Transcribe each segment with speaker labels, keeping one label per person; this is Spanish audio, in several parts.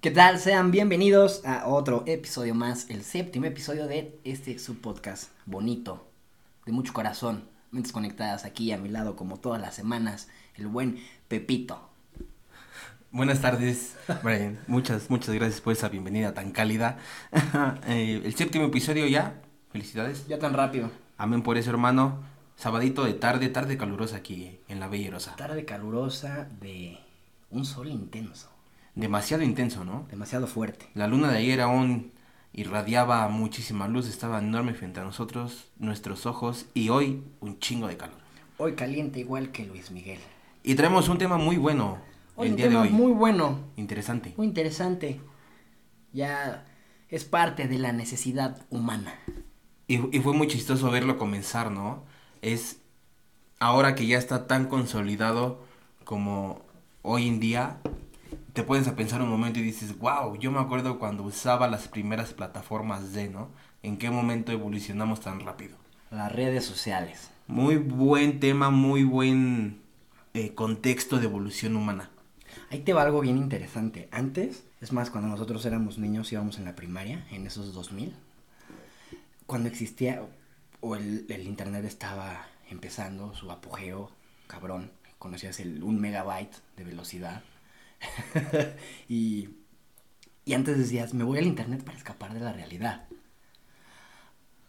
Speaker 1: ¿Qué tal? Sean bienvenidos a otro episodio más, el séptimo episodio de este subpodcast bonito, de mucho corazón, mentes conectadas aquí a mi lado como todas las semanas, el buen Pepito.
Speaker 2: Buenas tardes, Brian. Muchas, muchas gracias por esa bienvenida tan cálida. Eh, el séptimo episodio ya. Felicidades.
Speaker 1: Ya tan rápido.
Speaker 2: Amén por eso, hermano. Sabadito de tarde, tarde calurosa aquí en la Bella Rosa.
Speaker 1: Tarde calurosa de un sol intenso,
Speaker 2: Demasiado intenso, ¿no?
Speaker 1: demasiado fuerte.
Speaker 2: La luna de ayer aún irradiaba muchísima luz, estaba enorme frente a nosotros, nuestros ojos, y hoy un chingo de calor.
Speaker 1: Hoy caliente igual que Luis Miguel.
Speaker 2: Y traemos un tema muy bueno
Speaker 1: Hoy
Speaker 2: el
Speaker 1: un
Speaker 2: día
Speaker 1: tema
Speaker 2: de hoy.
Speaker 1: muy bueno,
Speaker 2: Interesante.
Speaker 1: muy interesante. Ya es parte de la necesidad humana.
Speaker 2: Y, y fue muy chistoso verlo comenzar, ¿no? Es ahora que ya está tan consolidado como hoy en día, te puedes a pensar un momento y dices, wow, yo me acuerdo cuando usaba las primeras plataformas de, ¿no? ¿En qué momento evolucionamos tan rápido?
Speaker 1: Las redes sociales.
Speaker 2: Muy buen tema, muy buen eh, contexto de evolución humana.
Speaker 1: Ahí te va algo bien interesante. Antes, es más, cuando nosotros éramos niños íbamos en la primaria, en esos 2000, cuando existía o el, el internet estaba empezando su apogeo, cabrón, conocías el 1 megabyte de velocidad. y, y antes decías, me voy al internet para escapar de la realidad.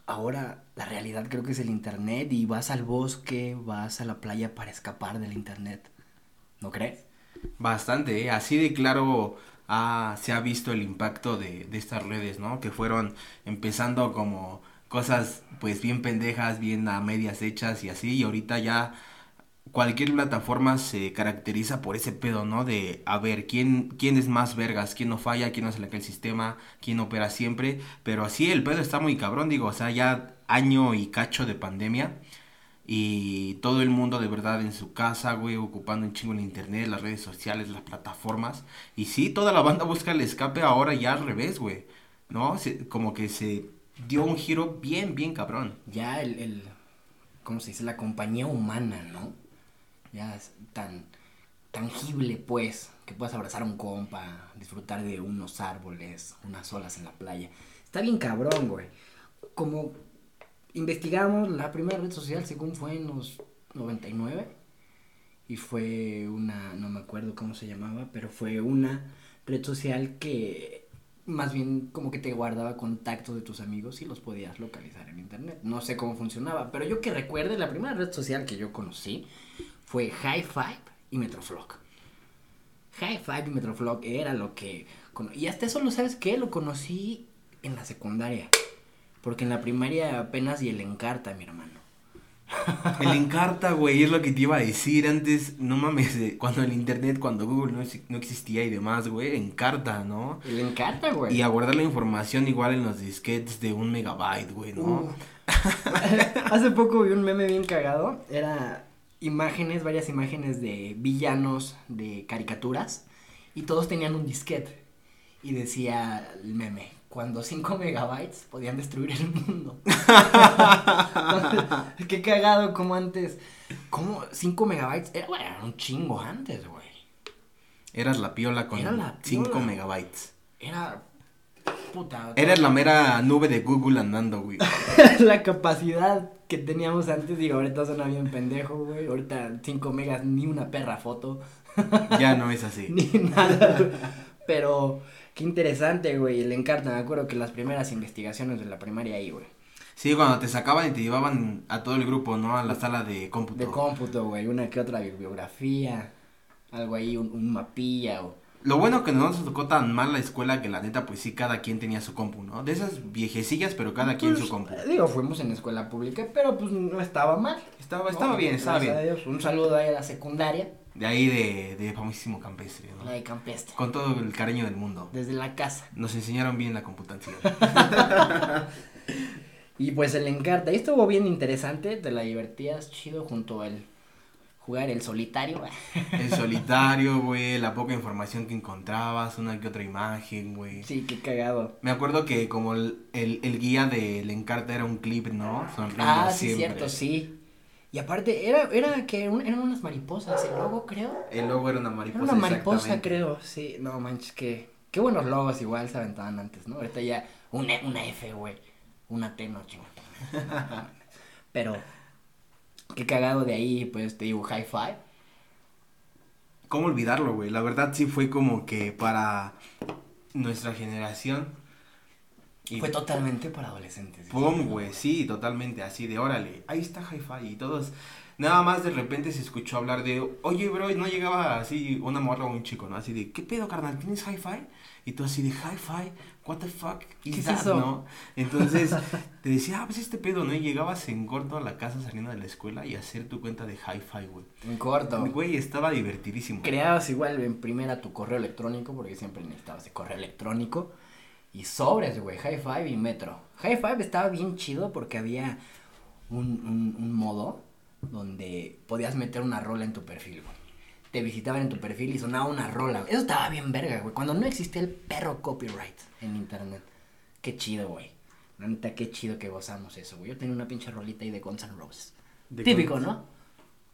Speaker 1: Ahora la realidad creo que es el internet y vas al bosque, vas a la playa para escapar del internet. ¿No crees?
Speaker 2: Bastante, ¿eh? así de claro ah, se ha visto el impacto de, de estas redes, ¿no? Que fueron empezando como cosas pues bien pendejas, bien a medias hechas y así, y ahorita ya cualquier plataforma se caracteriza por ese pedo, ¿no? De a ver quién, quién es más vergas, quién no falla, quién no se le cae el sistema, quién opera siempre, pero así el pedo está muy cabrón, digo, o sea, ya año y cacho de pandemia. Y todo el mundo de verdad en su casa, güey, ocupando un chingo el internet, las redes sociales, las plataformas. Y sí, toda la banda busca el escape ahora ya al revés, güey. ¿No? Se- como que se dio un giro bien, bien cabrón.
Speaker 1: ya el, el ¿cómo se dice? La compañía humana, ¿no? Ya es tan tangible, pues, que puedes abrazar a un compa, disfrutar de unos árboles, unas olas en la playa. Está bien cabrón, güey. Como investigamos, la primera red social, según fue en los 99, y fue una, no me acuerdo cómo se llamaba, pero fue una red social que más bien como que te guardaba contactos de tus amigos y los podías localizar en internet. No sé cómo funcionaba, pero yo que recuerde, la primera red social que yo conocí fue High Five y Metroflog. High Five y Metroflog era lo que... Y hasta eso, ¿lo sabes qué? Lo conocí en la secundaria. Porque en la primaria apenas y el Encarta, mi hermano.
Speaker 2: El Encarta, güey, es lo que te iba a decir antes. No mames, eh, cuando el internet, cuando Google no, ex- no existía y demás, güey, Encarta, ¿no?
Speaker 1: El Encarta, güey.
Speaker 2: Y a guardar la información igual en los disquetes de un megabyte, güey, ¿no?
Speaker 1: Uh. Hace poco vi un meme bien cagado. Era imágenes, varias imágenes de villanos de caricaturas. Y todos tenían un disquete. Y decía el meme, cuando 5 megabytes podían destruir el mundo. Qué cagado como antes. ¿Cómo 5 megabytes? Era, bueno, era un chingo antes, güey.
Speaker 2: Eras la piola con
Speaker 1: Era la
Speaker 2: 5
Speaker 1: piola.
Speaker 2: megabytes.
Speaker 1: Era... Puta.
Speaker 2: Eras la mera nube de Google andando, güey.
Speaker 1: la capacidad que teníamos antes, digo, ahorita suena bien pendejo, güey. Ahorita 5 megas, ni una perra foto,
Speaker 2: Ya no es así.
Speaker 1: ni nada. güey. Pero qué interesante, güey. Le encanta, me acuerdo que las primeras investigaciones de la primaria ahí, güey.
Speaker 2: Sí, cuando te sacaban y te llevaban a todo el grupo, ¿no? A la sala de cómputo.
Speaker 1: De cómputo, güey. Una que otra bibliografía, algo ahí, un, un mapilla o.
Speaker 2: Lo bueno que no nos tocó tan mal la escuela que la neta, pues sí, cada quien tenía su compu, ¿no? De esas viejecillas, pero cada quien
Speaker 1: Pues,
Speaker 2: su compu.
Speaker 1: Digo, fuimos en escuela pública, pero pues no estaba mal.
Speaker 2: Estaba, estaba bien, estaba
Speaker 1: a
Speaker 2: bien.
Speaker 1: Dios. Un saludo ahí a la secundaria,
Speaker 2: De ahí de, de famosísimo campestre, ¿no?
Speaker 1: la de Campestre.
Speaker 2: Con todo el cariño del mundo.
Speaker 1: Desde la casa.
Speaker 2: Nos enseñaron bien la computación.
Speaker 1: Y pues el Encarta, y estuvo bien interesante, te la divertías chido junto al jugar el solitario.
Speaker 2: El solitario, güey, la poca información que encontrabas, una que otra imagen, güey.
Speaker 1: Sí, qué cagado.
Speaker 2: Me acuerdo que como el, el, el guía del Encarta era un clip, ¿no? Sonriendo
Speaker 1: Ah, sí,
Speaker 2: siempre.
Speaker 1: cierto, sí. Y aparte, era, era que un- eran unas mariposas, el logo creo.
Speaker 2: El logo era una
Speaker 1: Era
Speaker 2: mariposa.
Speaker 1: una mariposa, creo, sí. No manches, qué, Qué buenos logos igual se aventaban antes, ¿no? Ahorita ya una, una F, güey. Una T, no, chingón. Pero, qué cagado de ahí, pues te digo, hi-fi.
Speaker 2: ¿Cómo olvidarlo, güey? La verdad sí fue como que para nuestra generación.
Speaker 1: Y fue totalmente para adolescentes.
Speaker 2: Pum, güey, sí, totalmente, así de órale, ahí está hi-fi y todos. Nada más de repente se escuchó hablar de, oye, bro, no llegaba así una morra o un chico, ¿no? Así de, ¿qué pedo, carnal? ¿Tienes hi-fi? Y tú así de, hi-fi, what the fuck is
Speaker 1: ¿Qué es
Speaker 2: that,
Speaker 1: eso?
Speaker 2: no? Entonces te decía, ah, pues este pedo, ¿no? Y llegabas en corto a la casa saliendo de la escuela y hacer tu cuenta de hi-fi, güey.
Speaker 1: En corto.
Speaker 2: Güey, estaba divertidísimo.
Speaker 1: Creabas igual en primera tu correo electrónico, porque siempre necesitabas de correo electrónico. Y sobres, güey, High Five y Metro. High Five estaba bien chido porque había un, un, un modo donde podías meter una rola en tu perfil, güey. Te visitaban en tu perfil y sonaba una rola. güey. Eso estaba bien verga, güey. Cuando no existía el perro copyright en internet. Qué chido, güey. La neta, qué chido que gozamos eso, güey. Yo tenía una pinche rolita ahí de Guns N' Roses.
Speaker 2: De
Speaker 1: Típico,
Speaker 2: Guns-
Speaker 1: ¿no?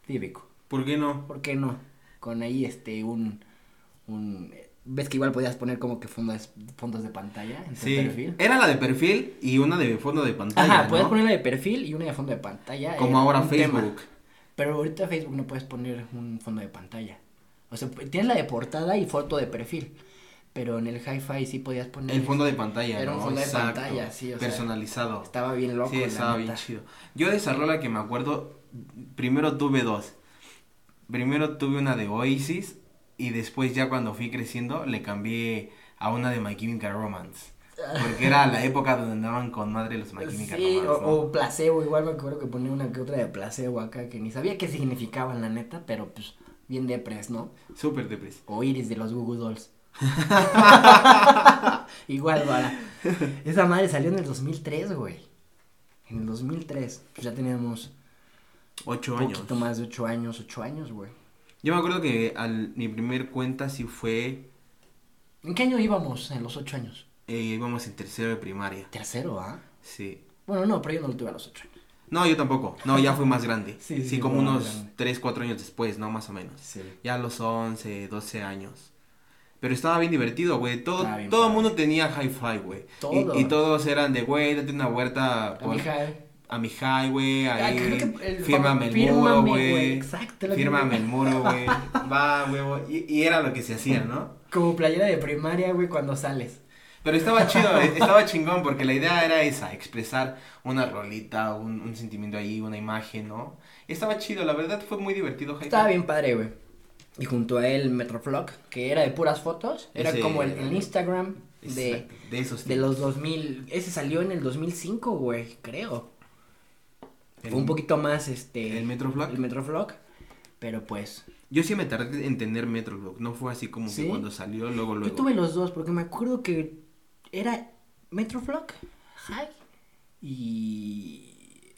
Speaker 1: Típico.
Speaker 2: ¿Por qué no?
Speaker 1: ¿Por qué no? Con ahí este un un ves que igual podías poner como que fondos fondos de pantalla en
Speaker 2: Sí,
Speaker 1: perfil.
Speaker 2: era la de perfil y una de fondo de pantalla,
Speaker 1: Ajá,
Speaker 2: ¿no?
Speaker 1: puedes poner la de perfil y una de fondo de pantalla.
Speaker 2: Como ahora
Speaker 1: tema.
Speaker 2: Facebook.
Speaker 1: Pero ahorita Facebook no puedes poner un fondo de pantalla. O sea, tienes la de portada y foto de perfil. Pero en el hi-fi sí podías poner.
Speaker 2: El fondo de pantalla,
Speaker 1: Era
Speaker 2: ¿no?
Speaker 1: un fondo de pantalla, sí, o sea,
Speaker 2: Personalizado.
Speaker 1: Estaba bien loco.
Speaker 2: sí,
Speaker 1: la
Speaker 2: estaba bien
Speaker 1: neta.
Speaker 2: chido. Yo de esa rola que me acuerdo, primero tuve dos. Primero tuve una de Oasis y después ya cuando fui creciendo le cambié a una de My Chemical Romance. Porque era la época donde andaban con madre los My Chemical
Speaker 1: Sí,
Speaker 2: Romance.
Speaker 1: o,
Speaker 2: ¿no?
Speaker 1: o placebo, igual me acuerdo que ponía una que otra de placebo acá que ni sabía qué significaban la neta, pero pues bien depres, ¿no?
Speaker 2: Súper depres.
Speaker 1: O Iris de los Google Dolls. igual, para. Esa madre salió en el 2003, güey. En el 2003, pues ya teníamos
Speaker 2: Ocho
Speaker 1: un
Speaker 2: años.
Speaker 1: poquito más de 8 años, 8 años, güey.
Speaker 2: Yo me acuerdo que al, mi primer cuenta sí fue,
Speaker 1: ¿En qué año íbamos en los 8 años?
Speaker 2: eh, íbamos en tercero de primaria.
Speaker 1: Tercero, ¿ah?
Speaker 2: Sí.
Speaker 1: Bueno, no, pero yo no lo tuve a los 8 años.
Speaker 2: No, yo tampoco. No, ya fui más grande.
Speaker 1: Sí,
Speaker 2: Sí,
Speaker 1: sí,
Speaker 2: como unos
Speaker 1: grande.
Speaker 2: 3, 4 años después, ¿no? Más o menos.
Speaker 1: Sí.
Speaker 2: Ya a los 11, 12 años. Pero estaba bien divertido, güey. Todo, todo el mundo tenía hi-fi, güey.
Speaker 1: Todos.
Speaker 2: Y, y todos eran de, güey, date una vuelta por-
Speaker 1: Amiga,
Speaker 2: a mi highway,
Speaker 1: Ah,
Speaker 2: ahí.
Speaker 1: el
Speaker 2: fírmame el muro,
Speaker 1: güey,
Speaker 2: Fírmame el muro, güey. Va, huevo. Y, y era lo que se hacía, ¿no?
Speaker 1: como playera de primaria, güey, cuando sales.
Speaker 2: Pero estaba chido, eh, estaba chingón, porque la idea era esa, expresar una rolita, un, un sentimiento ahí, una imagen, ¿no? Estaba chido, la verdad fue muy divertido. hi-fi.
Speaker 1: Estaba bien padre, güey. Y junto a él, Metroflog, que era de puras fotos. Era
Speaker 2: Ese-
Speaker 1: como el, el Instagram de,
Speaker 2: de esos
Speaker 1: de los 2000. Ese salió en el 2005, güey, creo.
Speaker 2: El-
Speaker 1: Fue un poquito más, este...
Speaker 2: ¿El Metroflog?
Speaker 1: El Metroflog. Pero pues...
Speaker 2: Yo sí me tardé en entender Metroflog, no fue así como
Speaker 1: ¿Sí?
Speaker 2: que cuando salió, luego, luego.
Speaker 1: Yo tuve los dos, porque me acuerdo que era Metroflog, Hi, y...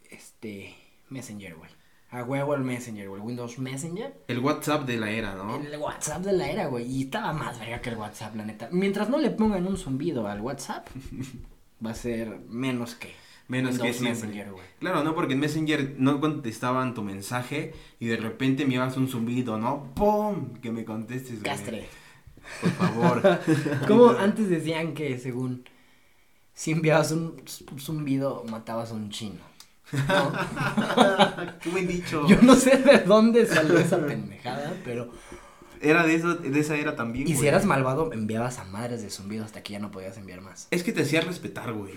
Speaker 1: Este... Messenger, güey. A huevo el Messenger, güey. Windows Messenger.
Speaker 2: El WhatsApp de la era, ¿no?
Speaker 1: El WhatsApp de la era, güey. Y estaba más verga que el WhatsApp, la neta. Mientras no le pongan un zumbido al WhatsApp, va a ser menos que.
Speaker 2: Menos que.
Speaker 1: Messenger, güey.
Speaker 2: Claro, ¿no? Porque en Messenger no contestaban tu mensaje y de repente me ibas un zumbido, ¿no? ¡Pum! Que me contestes, güey.
Speaker 1: Castre.
Speaker 2: Por favor.
Speaker 1: Como antes decían que, según. Si enviabas un zumbido, matabas a un chino. ¿no?
Speaker 2: Qué buen dicho.
Speaker 1: Yo no sé de dónde salió esa pendejada, pero.
Speaker 2: Era de eso, de esa era también,
Speaker 1: Y si eras malvado, enviabas a madres de zumbido hasta que ya no podías enviar más.
Speaker 2: Es que te hacía respetar, güey.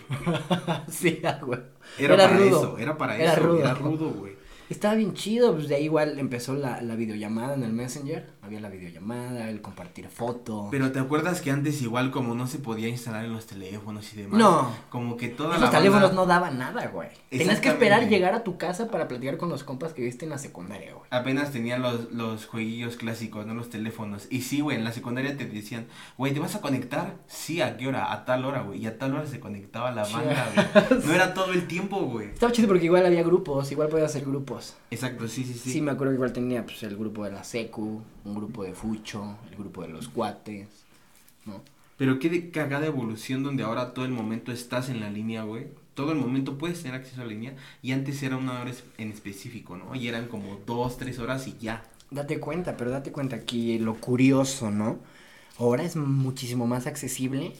Speaker 1: sí, güey.
Speaker 2: Era, para
Speaker 1: rudo.
Speaker 2: eso, era para
Speaker 1: Era
Speaker 2: eso.
Speaker 1: rudo.
Speaker 2: Era rudo, güey.
Speaker 1: Estaba bien chido, pues de ahí igual empezó la, la videollamada en el Messenger. Había la videollamada, el compartir foto.
Speaker 2: Pero te acuerdas que antes igual como no se podía instalar en los teléfonos y demás.
Speaker 1: No.
Speaker 2: Como que toda
Speaker 1: Esos
Speaker 2: la
Speaker 1: teléfonos
Speaker 2: banda
Speaker 1: no daban nada, güey. Tenías que esperar llegar a tu casa para platicar con los compas que viste en la secundaria, güey.
Speaker 2: apenas tenían los, los jueguillos clásicos, no los teléfonos. Y sí, güey, en la secundaria te decían, güey, ¿te vas a conectar? Sí, ¿a qué hora? A tal hora, güey. Y a tal hora se conectaba la banda, güey. No era todo el tiempo, güey.
Speaker 1: Estaba chido porque igual había grupos, igual podía hacer grupos.
Speaker 2: Exacto, sí, sí, sí.
Speaker 1: Sí. me acuerdo que igual tenía pues el grupo de la secu, un grupo de fucho, el grupo de los cuates, ¿no?
Speaker 2: Pero qué de cagada evolución donde ahora todo el momento estás en la línea, güey. Todo el momento puedes tener acceso a la línea. Y antes era una hora en específico, ¿no? Y eran como dos, tres horas y ya.
Speaker 1: Date cuenta, pero date cuenta aquí lo curioso, ¿no? Ahora es muchísimo más accesible,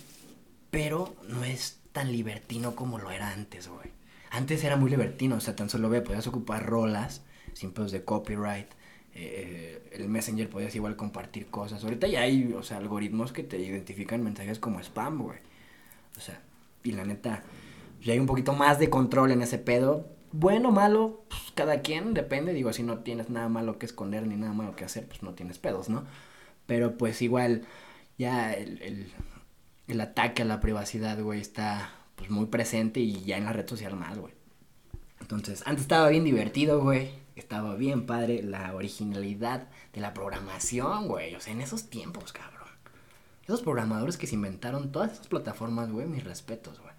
Speaker 1: pero no es tan libertino como lo era antes, güey. Antes era muy libertino, o sea, tan solo ve, podías ocupar rolas sin pedos de copyright. Eh, el Messenger podías igual compartir cosas. Ahorita ya hay, o sea, algoritmos que te identifican mensajes como spam, güey. O sea, y la neta, ya hay un poquito más de control en ese pedo. Bueno, malo, pues cada quien, depende. Digo, si no tienes nada malo que esconder ni nada malo que hacer, pues no tienes pedos, ¿no? Pero pues igual, ya el, el, el ataque a la privacidad, güey, está pues muy presente y ya en la red social más, güey. Entonces, antes estaba bien divertido, güey. Estaba bien padre la originalidad de la programación, güey. O sea, en esos tiempos, cabrón. Esos programadores que se inventaron todas esas plataformas, güey, mis respetos, güey.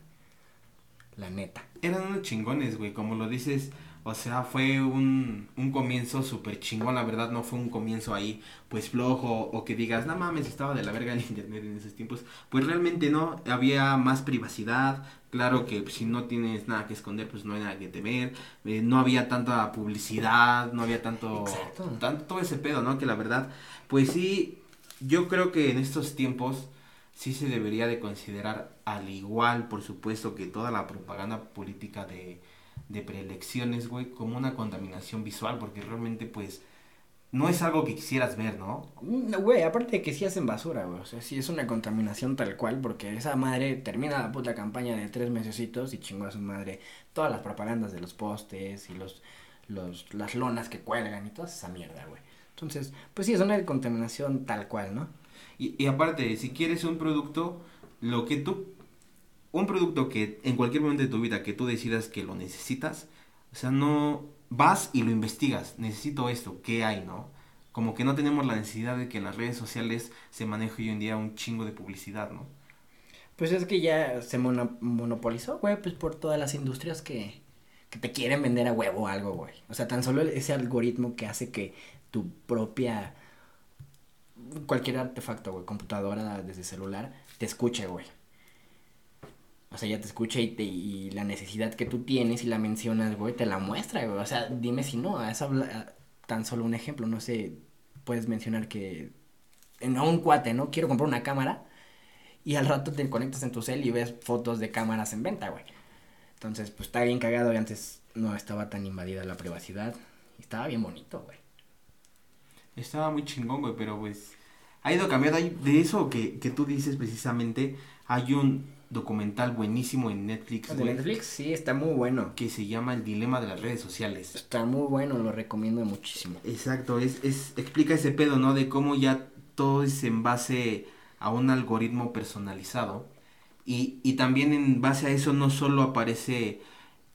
Speaker 1: La neta.
Speaker 2: Eran unos chingones, güey, como lo dices. O sea, fue un, un comienzo súper chingón, la verdad, no fue un comienzo ahí, pues flojo, o que digas, no mames, estaba de la verga el internet en esos tiempos. Pues realmente no, había más privacidad, claro que pues, si no tienes nada que esconder, pues no hay nada que temer, eh, no había tanta publicidad, no había tanto,
Speaker 1: Exacto.
Speaker 2: tanto todo ese pedo, ¿no? Que la verdad, pues sí, yo creo que en estos tiempos sí se debería de considerar al igual, por supuesto, que toda la propaganda política de, de preelecciones, güey, como una contaminación visual, porque realmente, pues, no es algo que quisieras ver, ¿no?
Speaker 1: No, güey, aparte de que sí hacen basura, güey. O sea, sí es una contaminación tal cual, porque esa madre termina la puta campaña de tres mesecitos y chingó a su madre todas las propagandas de los postes y los, los, las lonas que cuelgan y toda esa mierda, güey. Entonces, pues sí, es una contaminación tal cual, ¿no?
Speaker 2: Y, y aparte, si quieres un producto, lo que tú, un producto que en cualquier momento de tu vida que tú decidas que lo necesitas, o sea, no vas y lo investigas, necesito esto, ¿qué hay, no? Como que no tenemos la necesidad de que en las redes sociales se maneje hoy en día un chingo de publicidad, ¿no?
Speaker 1: Pues es que ya se mono- monopolizó, güey, pues por todas las industrias que, que te quieren vender a huevo algo, güey. O sea, tan solo ese algoritmo que hace que tu propia, cualquier artefacto, güey, computadora desde celular, te escuche, güey. O sea, ya te escucha y, te, y la necesidad que tú tienes y la mencionas, güey, te la muestra, güey. O sea, dime si no, es habla- tan solo un ejemplo, no sé, puedes mencionar que, en un cuate, ¿no? Quiero comprar una cámara y al rato te conectas en tu cel y ves fotos de cámaras en venta, güey. Entonces, pues está bien cagado y antes no estaba tan invadida la privacidad. Estaba bien bonito, güey.
Speaker 2: Estaba muy chingón, güey, pero pues ha ido cambiando. De eso que, que tú dices precisamente, hay un documental buenísimo en Netflix,
Speaker 1: De
Speaker 2: güey,
Speaker 1: Netflix, sí, está muy bueno.
Speaker 2: que se llama El dilema de las redes sociales.
Speaker 1: Está muy bueno, lo recomiendo muchísimo.
Speaker 2: Exacto, es, es, explica ese pedo, ¿no? De cómo ya todo es en base a un algoritmo personalizado. Y, y también en base a eso no solo aparece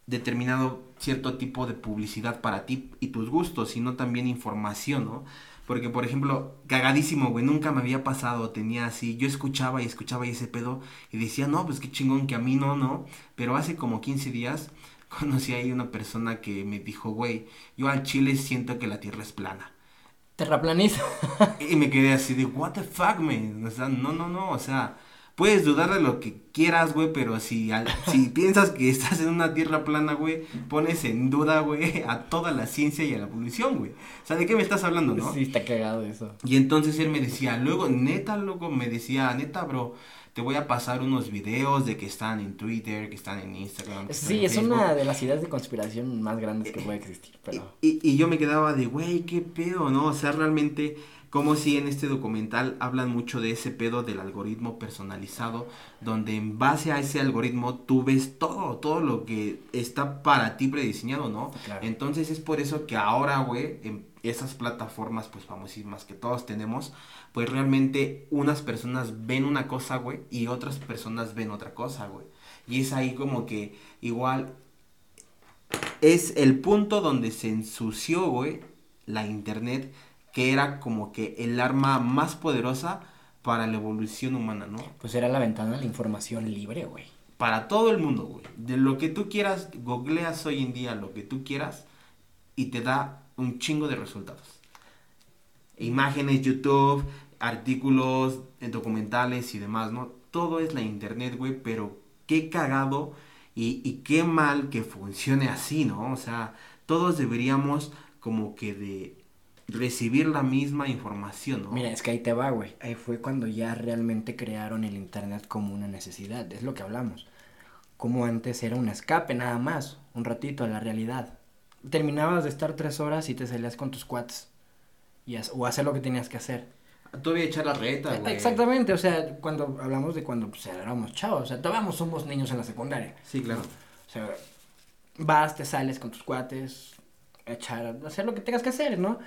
Speaker 2: determinado cierto tipo de publicidad para ti y tus gustos, sino también información, ¿no? Porque, por ejemplo, cagadísimo, güey, nunca me había pasado, tenía así, yo escuchaba y escuchaba y ese pedo y decía, no, pues qué chingón que a mí no, no, pero hace como 15 días conocí ahí una persona que me dijo, güey, yo al chile siento que la tierra es plana.
Speaker 1: Terraplaniza.
Speaker 2: Y me quedé así de, what the fuck, man. O sea, no, no, no, o sea, puedes dudar de lo que quieras, güey, pero si, al- si piensas que estás en una tierra plana, güey, pones en duda, güey, a toda la ciencia y a la evolución, güey. O sea, ¿de qué me estás hablando, no?
Speaker 1: Sí, está cagado eso.
Speaker 2: Y entonces él me decía, luego, neta, luego me decía, neta, bro, te voy a pasar unos videos de que están en Twitter, que están en Instagram. que están
Speaker 1: Sí,
Speaker 2: en
Speaker 1: es
Speaker 2: Facebook".
Speaker 1: una de las ideas de conspiración más grandes que puede existir, pero...
Speaker 2: Y, y yo me quedaba de, güey, qué pedo, ¿no? O sea, realmente, como si en este documental hablan mucho de ese pedo del algoritmo personalizado, donde en base a ese algoritmo tú ves todo, todo lo que está para ti prediseñado, ¿no?
Speaker 1: Claro.
Speaker 2: Entonces es por eso que ahora, güey, en esas plataformas, pues famosísimas que todos tenemos, pues realmente unas personas ven una cosa, güey, y otras personas ven otra cosa, güey. Y es ahí como que igual es el punto donde se ensució, güey, la internet, que era como que el arma más poderosa para la evolución humana, ¿no?
Speaker 1: Pues era la ventana de la información libre, güey.
Speaker 2: Para todo el mundo, güey. De lo que tú quieras, googleas hoy en día lo que tú quieras y te da un chingo de resultados. Imágenes, YouTube, artículos, eh, documentales y demás, ¿no? Todo es la internet, güey, pero qué cagado y, y qué mal que funcione así, ¿no? O sea, todos deberíamos como que de recibir la misma información, ¿no?
Speaker 1: Mira, es que ahí te va, güey. Ahí fue cuando ya realmente crearon el Internet como una necesidad. Es lo que hablamos. Como antes era un escape nada más, un ratito a la realidad. Terminabas de estar tres horas y te salías con tus cuates. Y o hacer lo que tenías que hacer.
Speaker 2: Todavía echar la reta, güey.
Speaker 1: Exactamente, o sea, cuando hablamos de cuando pues, éramos chavos, o sea, todavía somos niños en la secundaria.
Speaker 2: Sí, claro.
Speaker 1: O sea, vas, te sales con tus cuates, echar, hacer lo que tengas que hacer, ¿no?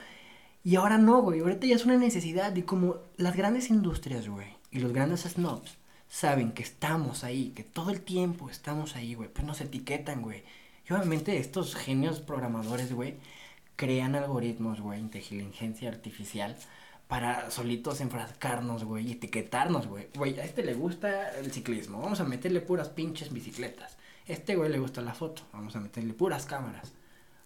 Speaker 1: Y ahora no, güey, ahorita ya es una necesidad y como las grandes industrias, güey, y los grandes snobs saben que estamos ahí, que todo el tiempo estamos ahí, güey, pues nos etiquetan, güey. Y obviamente estos genios programadores, güey, crean algoritmos, güey, inteligencia artificial para solitos enfrascarnos, güey, y etiquetarnos, güey. Güey, a este le gusta el ciclismo, vamos a meterle puras pinches bicicletas. Este güey le gusta la foto, vamos a meterle puras cámaras.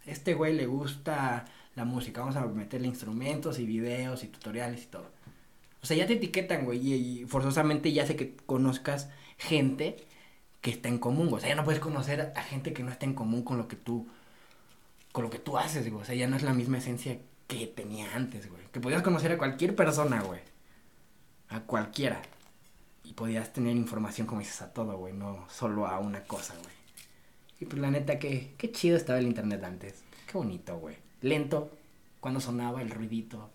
Speaker 1: Este güey le gusta la música, vamos a meterle instrumentos y videos y tutoriales y todo. O sea, ya te etiquetan, güey, y, forzosamente ya hace que conozcas gente que está en común. O sea, ya no puedes conocer a gente que no está en común con lo que tú, con lo que tú haces, güey. O sea, ya no es la misma esencia que tenía antes, güey. Que podías conocer a cualquier persona, güey. A cualquiera. Y podías tener información, como dices, a todo, güey. No solo a una cosa, güey. Y pues la neta, que qué chido estaba el internet antes. Qué bonito, güey. Lento, cuando sonaba el ruidito.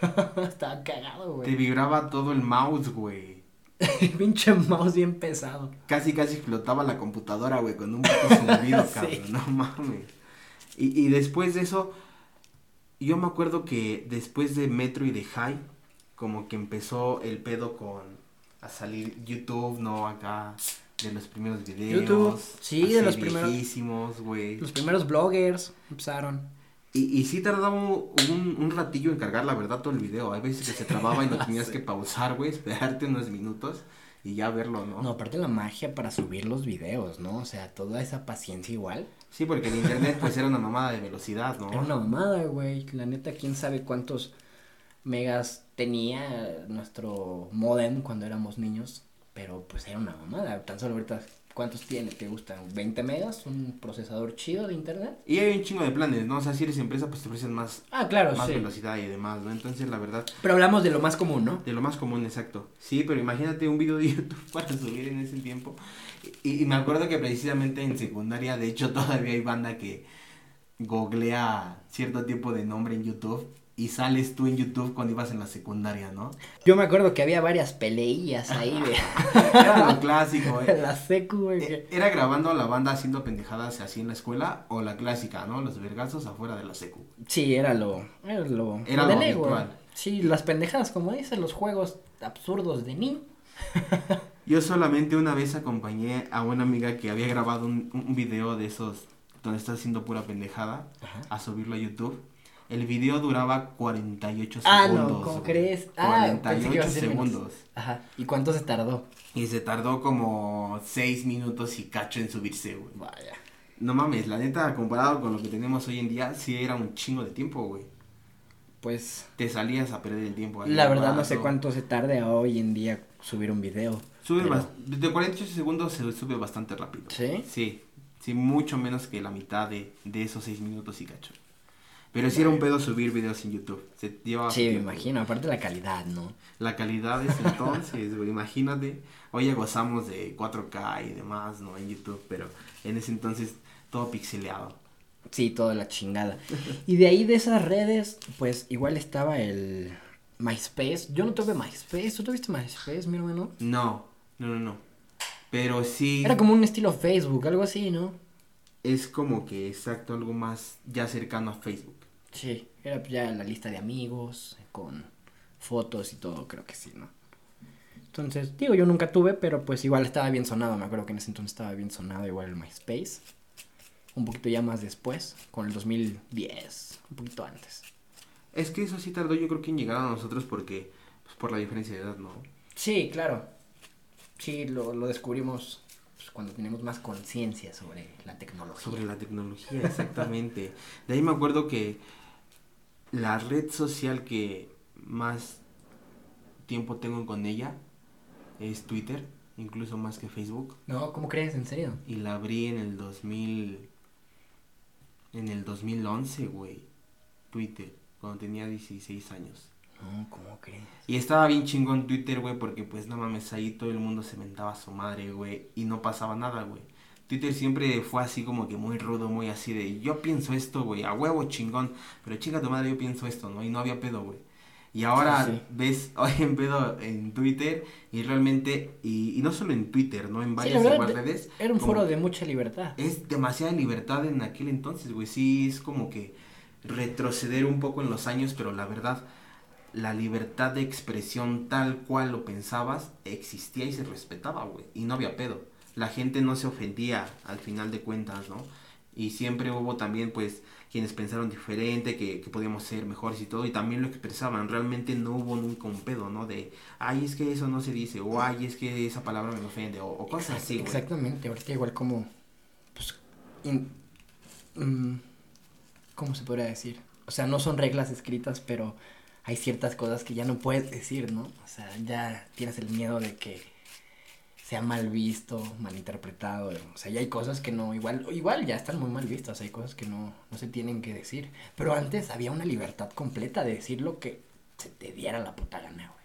Speaker 1: estaba cagado,
Speaker 2: Te
Speaker 1: güey.
Speaker 2: vibraba todo el mouse, güey.
Speaker 1: Pinche mouse bien pesado.
Speaker 2: Casi, casi explotaba la computadora, güey, con un puto zumbido,
Speaker 1: Sí.
Speaker 2: cabrón. No mames. Y, y después de eso, yo me acuerdo que después de Metro y de High, como que empezó el pedo con a salir YouTube, ¿no? Acá, de los primeros videos.
Speaker 1: YouTube, sí, de los primeros-
Speaker 2: güey.
Speaker 1: Los primeros bloggers empezaron.
Speaker 2: Y, y sí tardaba un, un ratillo en cargar, la verdad, todo el video. Hay veces que se trababa y lo tenías que pausar, güey, esperarte unos minutos y ya verlo, ¿no?
Speaker 1: No, aparte la magia para subir los videos, ¿no? O sea, toda esa paciencia igual.
Speaker 2: Sí, porque el internet pues era una mamada de velocidad, ¿no?
Speaker 1: Era una mamada, güey. La neta, quién sabe cuántos megas tenía nuestro modem cuando éramos niños. Pero pues era una mamada. Tan solo ahorita, ¿cuántos tiene? ¿Te gustan? ¿20 megas? ¿Un procesador chido de internet?
Speaker 2: Y hay un chingo de planes, ¿no? O sea, si eres empresa pues te ofrecen más,
Speaker 1: Ah, claro,
Speaker 2: más
Speaker 1: sí.
Speaker 2: velocidad y demás, ¿no? Entonces, la verdad,
Speaker 1: Pero hablamos de lo más común, ¿no?
Speaker 2: de lo más común, exacto. Sí, pero imagínate un video de YouTube para subir en ese tiempo. Y, y me acuerdo que precisamente en secundaria, de hecho, todavía hay banda que googlea cierto tipo de nombre en YouTube y sales tú en YouTube cuando ibas en la secundaria, ¿no?
Speaker 1: Yo me acuerdo que había varias peleillas ahí de
Speaker 2: Era lo clásico, ¿eh?
Speaker 1: la secu, güey.
Speaker 2: Eh, ¿Era grabando a la banda haciendo pendejadas así en la escuela o la clásica, ¿no? Los vergazos afuera de la secu.
Speaker 1: Sí, era lo. Era lo.
Speaker 2: Era lo.
Speaker 1: Sí, las pendejadas, como dicen, los juegos absurdos de niño.
Speaker 2: Yo solamente una vez acompañé a una amiga que había grabado un, un video de esos donde está haciendo pura pendejada
Speaker 1: Ajá.
Speaker 2: a subirlo a YouTube. El video duraba 48
Speaker 1: Ah,
Speaker 2: segundos.
Speaker 1: no, ¿cómo crees? Ah, pensé que
Speaker 2: 48
Speaker 1: iba a ser menos.
Speaker 2: segundos.
Speaker 1: Ajá. ¿Y cuánto se tardó?
Speaker 2: Y se tardó como 6 minutos y cacho en subirse, güey.
Speaker 1: Vaya.
Speaker 2: No mames, la neta, comparado con lo que tenemos hoy en día, sí era un chingo de tiempo, güey.
Speaker 1: Pues.
Speaker 2: Te salías a perder el tiempo.
Speaker 1: La verdad, no sé cuánto se tarde hoy en día subir un video.
Speaker 2: Sube
Speaker 1: pero-
Speaker 2: de 48 segundos se sube bastante rápido.
Speaker 1: ¿Sí?
Speaker 2: Sí, sí, mucho menos que la mitad de, de esos 6 minutos y cacho. Pero sí era un pedo subir videos en YouTube. Se llevaba su
Speaker 1: Sí, me imagino. Aparte la calidad, ¿no?
Speaker 2: La calidad es entonces, güey, imagínate. Hoy ya gozamos de 4K y demás, ¿no? En YouTube, pero en ese entonces todo pixeleado.
Speaker 1: Sí, toda la chingada. Y de ahí de esas redes, pues igual estaba el MySpace. Yo no tuve MySpace. ¿Tú tuviste MySpace, mi hermano?
Speaker 2: No, no, no, no. Pero sí
Speaker 1: Era como un estilo Facebook, algo así, ¿no?
Speaker 2: es como que exacto, algo más ya cercano a Facebook.
Speaker 1: Sí, era ya la lista de amigos, con fotos y todo, creo que sí, ¿no? Entonces, digo, yo nunca tuve, pero pues igual estaba bien sonado, me acuerdo que en ese entonces estaba bien sonado igual el MySpace. Un poquito ya más después, con el 2010, un poquito antes.
Speaker 2: Es que eso sí tardó yo creo que en llegar a nosotros porque, pues por la diferencia de edad, ¿no?
Speaker 1: Sí, claro. Sí, lo, lo descubrimos pues, cuando tenemos más conciencia sobre la tecnología.
Speaker 2: Sobre la tecnología, exactamente. De ahí me acuerdo que la red social que más tiempo tengo con ella es Twitter, incluso más que Facebook.
Speaker 1: No, ¿cómo crees? ¿En serio?
Speaker 2: Y la abrí en el 2000... En el 2011, güey. Twitter. cuando tenía 16 años.
Speaker 1: No, ¿cómo crees?
Speaker 2: Y estaba bien chingón Twitter, güey, porque pues no mames, ahí todo el mundo se mentaba a su madre, güey, y no pasaba nada, güey. Twitter siempre fue así como que muy rudo, muy así de yo pienso esto, güey, a huevo chingón, pero chinga tu madre, yo pienso esto, ¿no? Y no había pedo, güey. Y ahora
Speaker 1: Sí, sí.
Speaker 2: ves hoy en pedo en Twitter y realmente, y, y no solo en Twitter, ¿no? En varias igual redes.
Speaker 1: era un foro de mucha libertad.
Speaker 2: es demasiada libertad en aquel entonces, güey. Sí, es como que retroceder un poco en los años, pero la verdad, la libertad de expresión tal cual lo pensabas existía y se respetaba, güey. Y no había pedo. La gente no se ofendía al final de cuentas, ¿no? Y siempre hubo también, pues, quienes pensaron diferente, que, podíamos ser mejores y todo, y también lo expresaban. Realmente no hubo nunca un pedo, ¿no? De, ay, es que eso no se dice, o ay, es que esa palabra me ofende, o, cosas así.
Speaker 1: Exactamente, ahorita igual como, pues, mm, ¿cómo se podría decir? O sea, no son reglas escritas, pero hay ciertas cosas que ya no puedes decir, ¿no? O sea, ya tienes el miedo de que sea mal visto, malinterpretado, o sea, ya hay cosas que no, igual, igual ya están muy mal vistas, hay cosas que no, no se tienen que decir, pero antes había una libertad completa de decir lo que se te diera la puta gana, güey.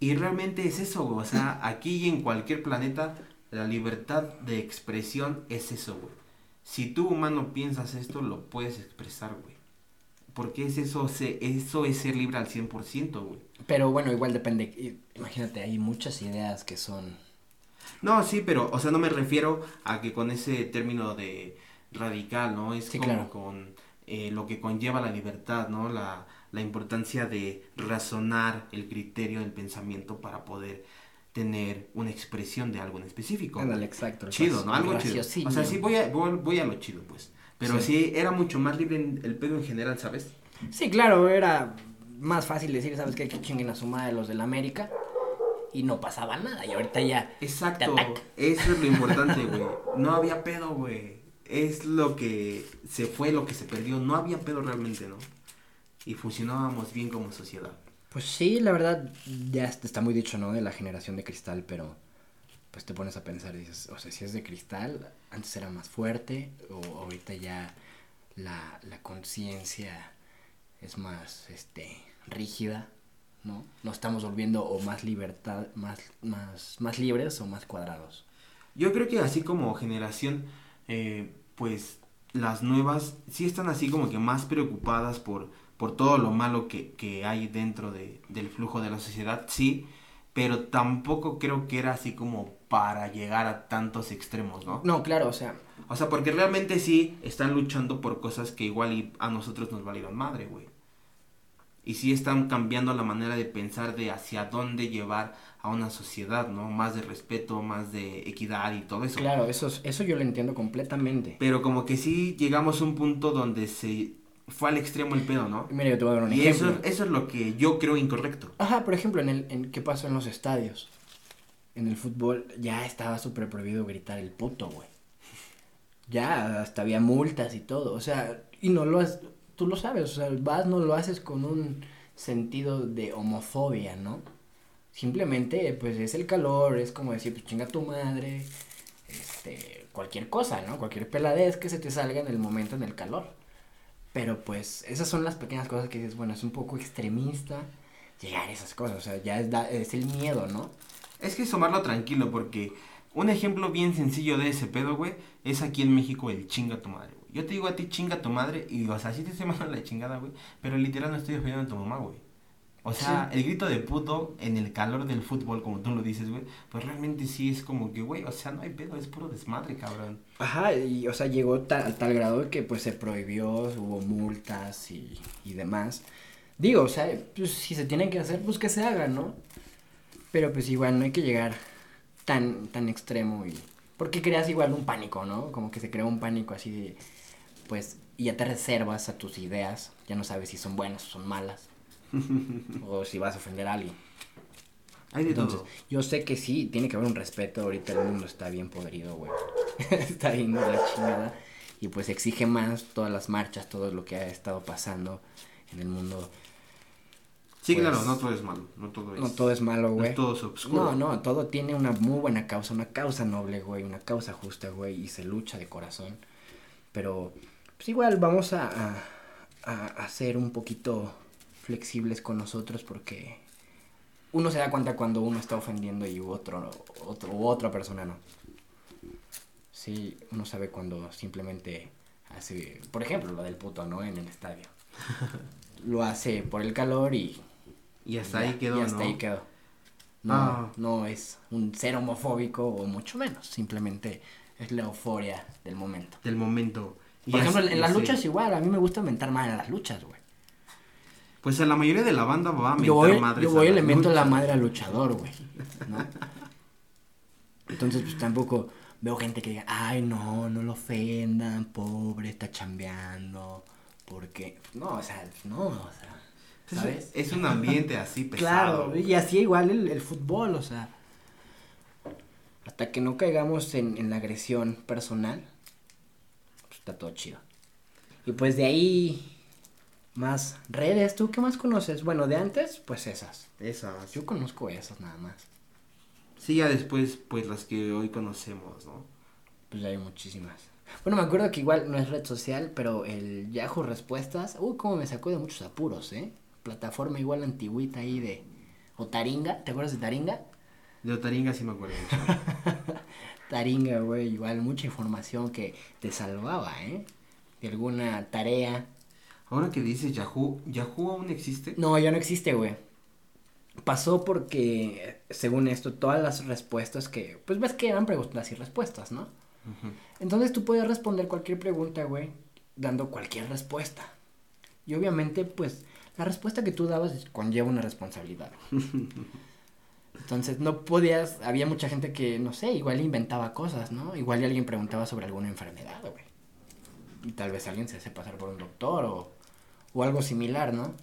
Speaker 2: Y realmente es eso, güey. O sea, aquí y en cualquier planeta, la libertad de expresión es eso, güey. Si tú, humano, piensas esto, lo puedes expresar, güey. Porque es eso, se- eso es ser libre al 100%, güey.
Speaker 1: Pero bueno, igual depende, imagínate, hay muchas ideas que son
Speaker 2: No, sí, pero, o sea, no me refiero a que con ese término de radical, ¿no? Es
Speaker 1: Sí,
Speaker 2: como
Speaker 1: claro.
Speaker 2: con eh, lo que conlleva la libertad, ¿no? La, la importancia de razonar el criterio del pensamiento para poder tener una expresión de algo en específico.
Speaker 1: Ándale, exacto.
Speaker 2: chido, ¿no? Algo chido. O sea, sí voy a, voy, voy a lo chido, pues. Pero
Speaker 1: Sí.
Speaker 2: sí. era mucho más libre en el pedo en general, ¿sabes?
Speaker 1: Sí, claro, era más fácil decir, ¿sabes qué? Que chinguen a su madre los del América. Y no pasaba nada. Y ahorita ya.
Speaker 2: Exacto.
Speaker 1: Te.
Speaker 2: Eso es lo importante, güey. No había pedo, güey. Es lo que se fue, lo que se perdió. No había pedo realmente, ¿no? Y funcionábamos bien como sociedad.
Speaker 1: Pues sí, la verdad, ya est- está muy dicho, ¿no? De la generación de cristal, pero. Pues te pones a pensar, dices, o sea, si es de cristal, antes era más fuerte, o ahorita ya la, la conciencia es más, este, rígida, ¿no? Nos estamos volviendo o más libertad, más, más, más libres o más cuadrados.
Speaker 2: Yo creo que así como generación, eh, pues las nuevas sí están así como que más preocupadas por, por todo lo malo que, que hay dentro de, del flujo de la sociedad, sí, pero tampoco creo que era así como para llegar a tantos extremos, ¿no?
Speaker 1: No, claro, o sea,
Speaker 2: O sea, porque realmente sí están luchando por cosas que igual y a nosotros nos valieron madre, güey. Y sí están cambiando la manera de pensar de hacia dónde llevar a una sociedad, ¿no? Más de respeto, más de equidad y todo eso.
Speaker 1: claro, eso, es- eso yo lo entiendo completamente.
Speaker 2: Pero como que sí llegamos a un punto donde se fue al extremo el pedo, ¿no?
Speaker 1: Mira, yo te voy a dar un
Speaker 2: Y
Speaker 1: ejemplo.
Speaker 2: eso, eso es lo que yo creo incorrecto.
Speaker 1: Ajá, por ejemplo, en el, en, ¿qué pasó en los estadios? En el fútbol ya estaba súper prohibido gritar el puto, güey. Ya hasta había multas y todo, o sea, y no lo has, tú lo sabes, o sea, vas, no lo haces con un sentido de homofobia, ¿no? Simplemente, pues es el calor, es como decir, pues chinga tu madre, este, cualquier cosa, ¿no? Cualquier peladez que se te salga en el momento en el calor. Pero pues esas son las pequeñas cosas que dices, bueno, es un poco extremista llegar a esas cosas, o sea, ya es, da- es el miedo, ¿no?
Speaker 2: Es que tomarlo tranquilo, porque un ejemplo bien sencillo de ese pedo, güey, es aquí en México el chinga tu madre. Yo te digo a ti chinga tu madre y, o sea, sí te estoy mandando la chingada, güey, pero literal no estoy ofendiendo a tu mamá, güey. O sea, el grito de puto en el calor del fútbol, como tú lo dices, güey, pues realmente sí es como que, güey, o sea, no hay pedo, es puro desmadre, cabrón.
Speaker 1: Ajá, y o sea, llegó ta- a tal grado que pues se prohibió, hubo multas y, y demás. Digo, o sea, pues si se tienen que hacer, pues que se hagan, ¿no? Pero pues igual no hay que llegar tan, tan extremo y... Porque creas igual un pánico, ¿no? Como que se crea un pánico así de... Pues, y ya te reservas a tus ideas, ya no sabes si son buenas o son malas. o si vas a ofender a alguien.
Speaker 2: Hay de
Speaker 1: Entonces,
Speaker 2: todo.
Speaker 1: yo sé que sí, tiene que haber un respeto. Ahorita el mundo está bien podrido, güey. está bien la chingada. Y pues exige más todas las marchas, todo lo que ha estado pasando en el mundo.
Speaker 2: Sí,
Speaker 1: pues,
Speaker 2: claro, no todo es malo, no todo es...
Speaker 1: No todo es malo,
Speaker 2: no
Speaker 1: güey.
Speaker 2: es todo es obscuro.
Speaker 1: No, no, todo tiene una muy buena causa, una causa noble, güey, una causa justa, güey, y se lucha de corazón. Pero, pues igual vamos a, a, a, ser un poquito flexibles con nosotros porque uno se da cuenta cuando uno está ofendiendo y otro, otro u otra persona no. Sí, uno sabe cuando simplemente hace, por ejemplo, lo del puto, ¿no? En el estadio. lo hace por el calor y...
Speaker 2: Y hasta
Speaker 1: ya,
Speaker 2: ahí quedó,
Speaker 1: y hasta
Speaker 2: ¿no?
Speaker 1: ahí quedó. No,
Speaker 2: Ah.
Speaker 1: no es un ser homofóbico o mucho menos, simplemente es la euforia del momento.
Speaker 2: Del momento. Y
Speaker 1: Por ejemplo, en las
Speaker 2: sí.
Speaker 1: luchas igual, a mí me gusta mentar mal en las luchas, güey.
Speaker 2: Pues a la mayoría de la banda va a mentar
Speaker 1: Yo voy,
Speaker 2: madres
Speaker 1: yo
Speaker 2: a
Speaker 1: voy y
Speaker 2: las
Speaker 1: le meto la madre al luchador, güey. ¿no? Entonces, pues tampoco veo gente que diga, ay, no, no lo ofendan, pobre, está chambeando. Porque, no, o sea, no, o sea,
Speaker 2: Es-
Speaker 1: ¿sabes?
Speaker 2: Es un ambiente así pesado.
Speaker 1: Claro, y así igual el, el fútbol, o sea. Hasta que no caigamos en, en la agresión personal, está todo chido. Y pues de ahí, más redes, ¿tú qué más conoces? Bueno, de antes, pues esas.
Speaker 2: Esas.
Speaker 1: Yo conozco esas nada más.
Speaker 2: Sí, ya después, pues las que hoy conocemos, ¿no?
Speaker 1: Pues ya hay muchísimas. Bueno, me acuerdo que igual no es red social, pero el Yahoo Respuestas, uy, cómo me sacó de muchos apuros, ¿eh? Plataforma igual antigüita ahí de... O Taringa, ¿te acuerdas de Taringa?
Speaker 2: De Otaringa sí me acuerdo.
Speaker 1: Taringa, güey, igual mucha información que te salvaba, ¿eh? De alguna tarea.
Speaker 2: Ahora que dices Yahoo, ¿Yahoo aún existe?
Speaker 1: No, ya no existe, güey. Pasó porque, según esto, todas las respuestas que, pues ves que eran preguntas y respuestas, ¿no? Entonces tú puedes responder cualquier pregunta, güey, dando cualquier respuesta. Y obviamente, pues, la respuesta que tú dabas conlleva una responsabilidad. Entonces no podías, había mucha gente que, no sé, igual inventaba cosas, ¿no? Igual alguien preguntaba sobre alguna enfermedad, güey. Y tal vez alguien se hace pasar por un doctor o, o algo similar, ¿no?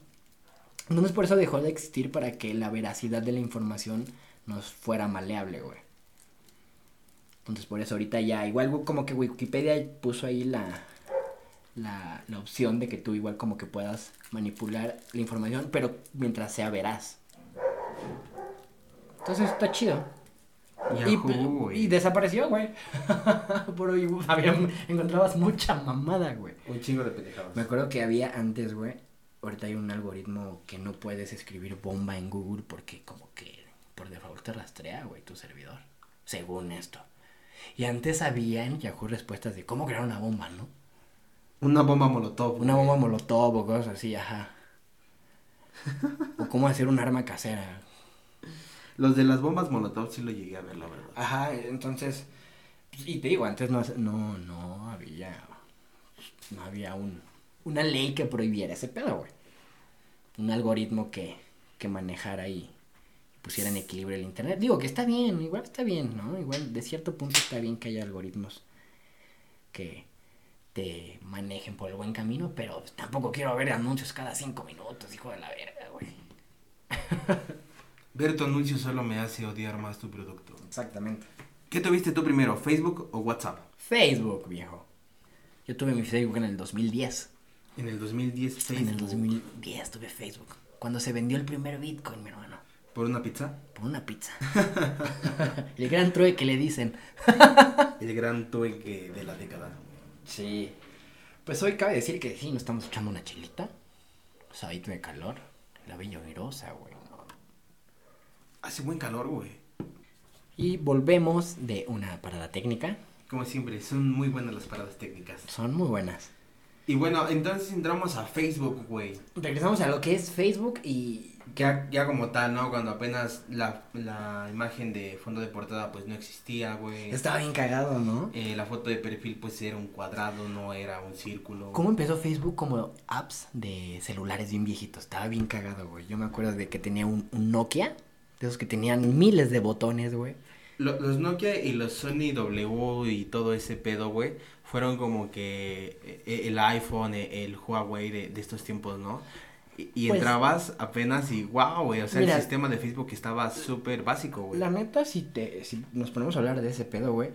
Speaker 1: Entonces por eso dejó de existir para que la veracidad de la información nos fuera maleable, güey. Entonces por eso ahorita ya, igual como que Wikipedia puso ahí la, la, la opción de que tú igual como que puedas manipular la información, pero mientras sea veraz. Entonces está chido. Y,
Speaker 2: Yahoo, güey.
Speaker 1: y desapareció, güey. Por hoy había, encontrabas mucha mamada, güey.
Speaker 2: Un chingo de pendejadas.
Speaker 1: Me acuerdo que había antes, güey. Ahorita hay un algoritmo que no puedes escribir bomba en Google porque como que por default te rastrea, güey, tu servidor. Según esto. Y antes había en Yahoo respuestas de cómo crear una bomba, ¿no?
Speaker 2: Una bomba molotov.
Speaker 1: Una bomba molotov o cosas así, ajá. O cómo hacer un arma casera.
Speaker 2: Los de las bombas molotov sí lo llegué a ver, la verdad.
Speaker 1: Ajá, entonces, pues, y te digo, antes no, no, no había, no había un, una ley que prohibiera ese pedo, güey. Un algoritmo que, que manejara y pusiera en equilibrio el internet. Digo que está bien, igual está bien, ¿no? Igual de cierto punto está bien que haya algoritmos que te manejen por el buen camino, pero tampoco quiero ver anuncios cada cinco minutos, hijo de la verga, güey.
Speaker 2: Ver tu anuncio solo me hace odiar más tu producto.
Speaker 1: Exactamente.
Speaker 2: ¿Qué tuviste tú primero, Facebook o WhatsApp?
Speaker 1: Facebook, viejo. Yo tuve mi Facebook en el 2010.
Speaker 2: En el 2010 Facebook.
Speaker 1: En el 2010 tuve Facebook. Cuando se vendió el primer Bitcoin, mi hermano.
Speaker 2: ¿Por una pizza?
Speaker 1: Por una pizza. el gran trueque que le dicen.
Speaker 2: El gran tueque de la década.
Speaker 1: Sí. Pues hoy cabe decir que sí, nos estamos echando una chilita. Sabadito de calor. La bella onerosa, güey.
Speaker 2: Hace buen calor, güey.
Speaker 1: Y volvemos de una parada técnica.
Speaker 2: Como siempre, son muy buenas las paradas técnicas.
Speaker 1: Son muy buenas.
Speaker 2: Y bueno, entonces entramos a Facebook, güey.
Speaker 1: Regresamos a lo que es Facebook y...
Speaker 2: Ya, ya como tal, ¿no? Cuando apenas la, la imagen de fondo de portada pues no existía, güey.
Speaker 1: Estaba bien cagado, ¿no?
Speaker 2: Eh, la foto de perfil pues era un cuadrado, no era un círculo.
Speaker 1: ¿Cómo empezó Facebook como apps de celulares bien viejitos? Estaba bien cagado, güey. Yo me acuerdo de que tenía un, un Nokia, de esos que tenían miles de botones, güey.
Speaker 2: Lo- los Nokia y los Sony W y todo ese pedo, güey, fueron como que eh, el iPhone, eh, el Huawei de, de estos tiempos, ¿no? Y, y
Speaker 1: Pues-
Speaker 2: entrabas apenas y wow, güey, o sea,
Speaker 1: Mira,
Speaker 2: el sistema de Facebook estaba súper básico, güey.
Speaker 1: La neta, si, te, si nos ponemos a hablar de ese pedo, güey,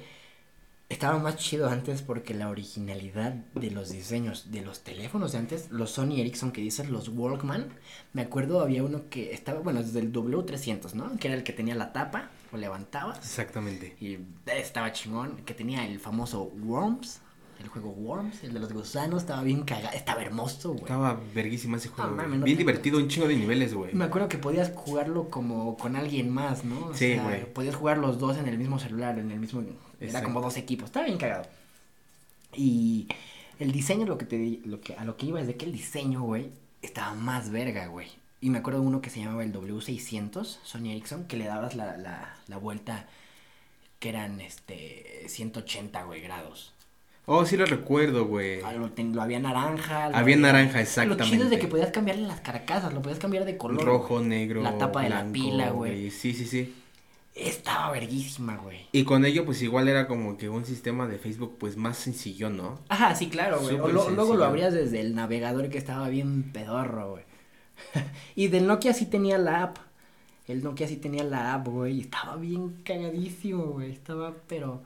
Speaker 1: estaba más chido antes porque la originalidad de los diseños de los teléfonos de antes, los Sony Ericsson que dices, los Walkman, me acuerdo había uno que estaba, bueno, desde el W300, ¿no? Que era el que tenía la tapa, lo levantabas
Speaker 2: Exactamente.
Speaker 1: y estaba chingón, que tenía el famoso Worms, El juego Worms, el de los gusanos, estaba bien cagado. Estaba hermoso, güey.
Speaker 2: Estaba verguísima ese juego.
Speaker 1: No, no
Speaker 2: bien
Speaker 1: te-
Speaker 2: divertido, un chingo de niveles, güey.
Speaker 1: Me acuerdo que podías jugarlo como con alguien más, ¿no? O
Speaker 2: Sí, güey.
Speaker 1: Podías jugar los dos en el mismo celular, en el mismo... Era como dos equipos. Estaba bien cagado. Y el diseño, lo que te lo que, a lo que iba es de que el diseño, güey, estaba más verga, güey. Y me acuerdo de uno que se llamaba el W600, Sony Ericsson, que le dabas la, la, la vuelta que eran, este, 180, güey, grados.
Speaker 2: Oh, sí lo recuerdo, güey.
Speaker 1: Ah, Lo, ten- lo había naranja. lo
Speaker 2: Había naranja,
Speaker 1: Lo chido es de
Speaker 2: exactamente.
Speaker 1: que podías cambiarle las carcasas, lo podías cambiar de color.
Speaker 2: Rojo,
Speaker 1: güey.
Speaker 2: negro,
Speaker 1: La tapa de la
Speaker 2: blanco,
Speaker 1: pila, güey.
Speaker 2: Sí, sí, sí.
Speaker 1: Estaba verguísima, güey.
Speaker 2: Y con ello, pues igual era como que un sistema de Facebook, pues más sencillo, ¿no?
Speaker 1: Ajá, sí, claro, güey. O lo- luego lo abrías desde el navegador que estaba bien pedorro, güey. y del Nokia sí tenía la app. El Nokia sí tenía la app, güey. Estaba bien cagadísimo, güey. Estaba, pero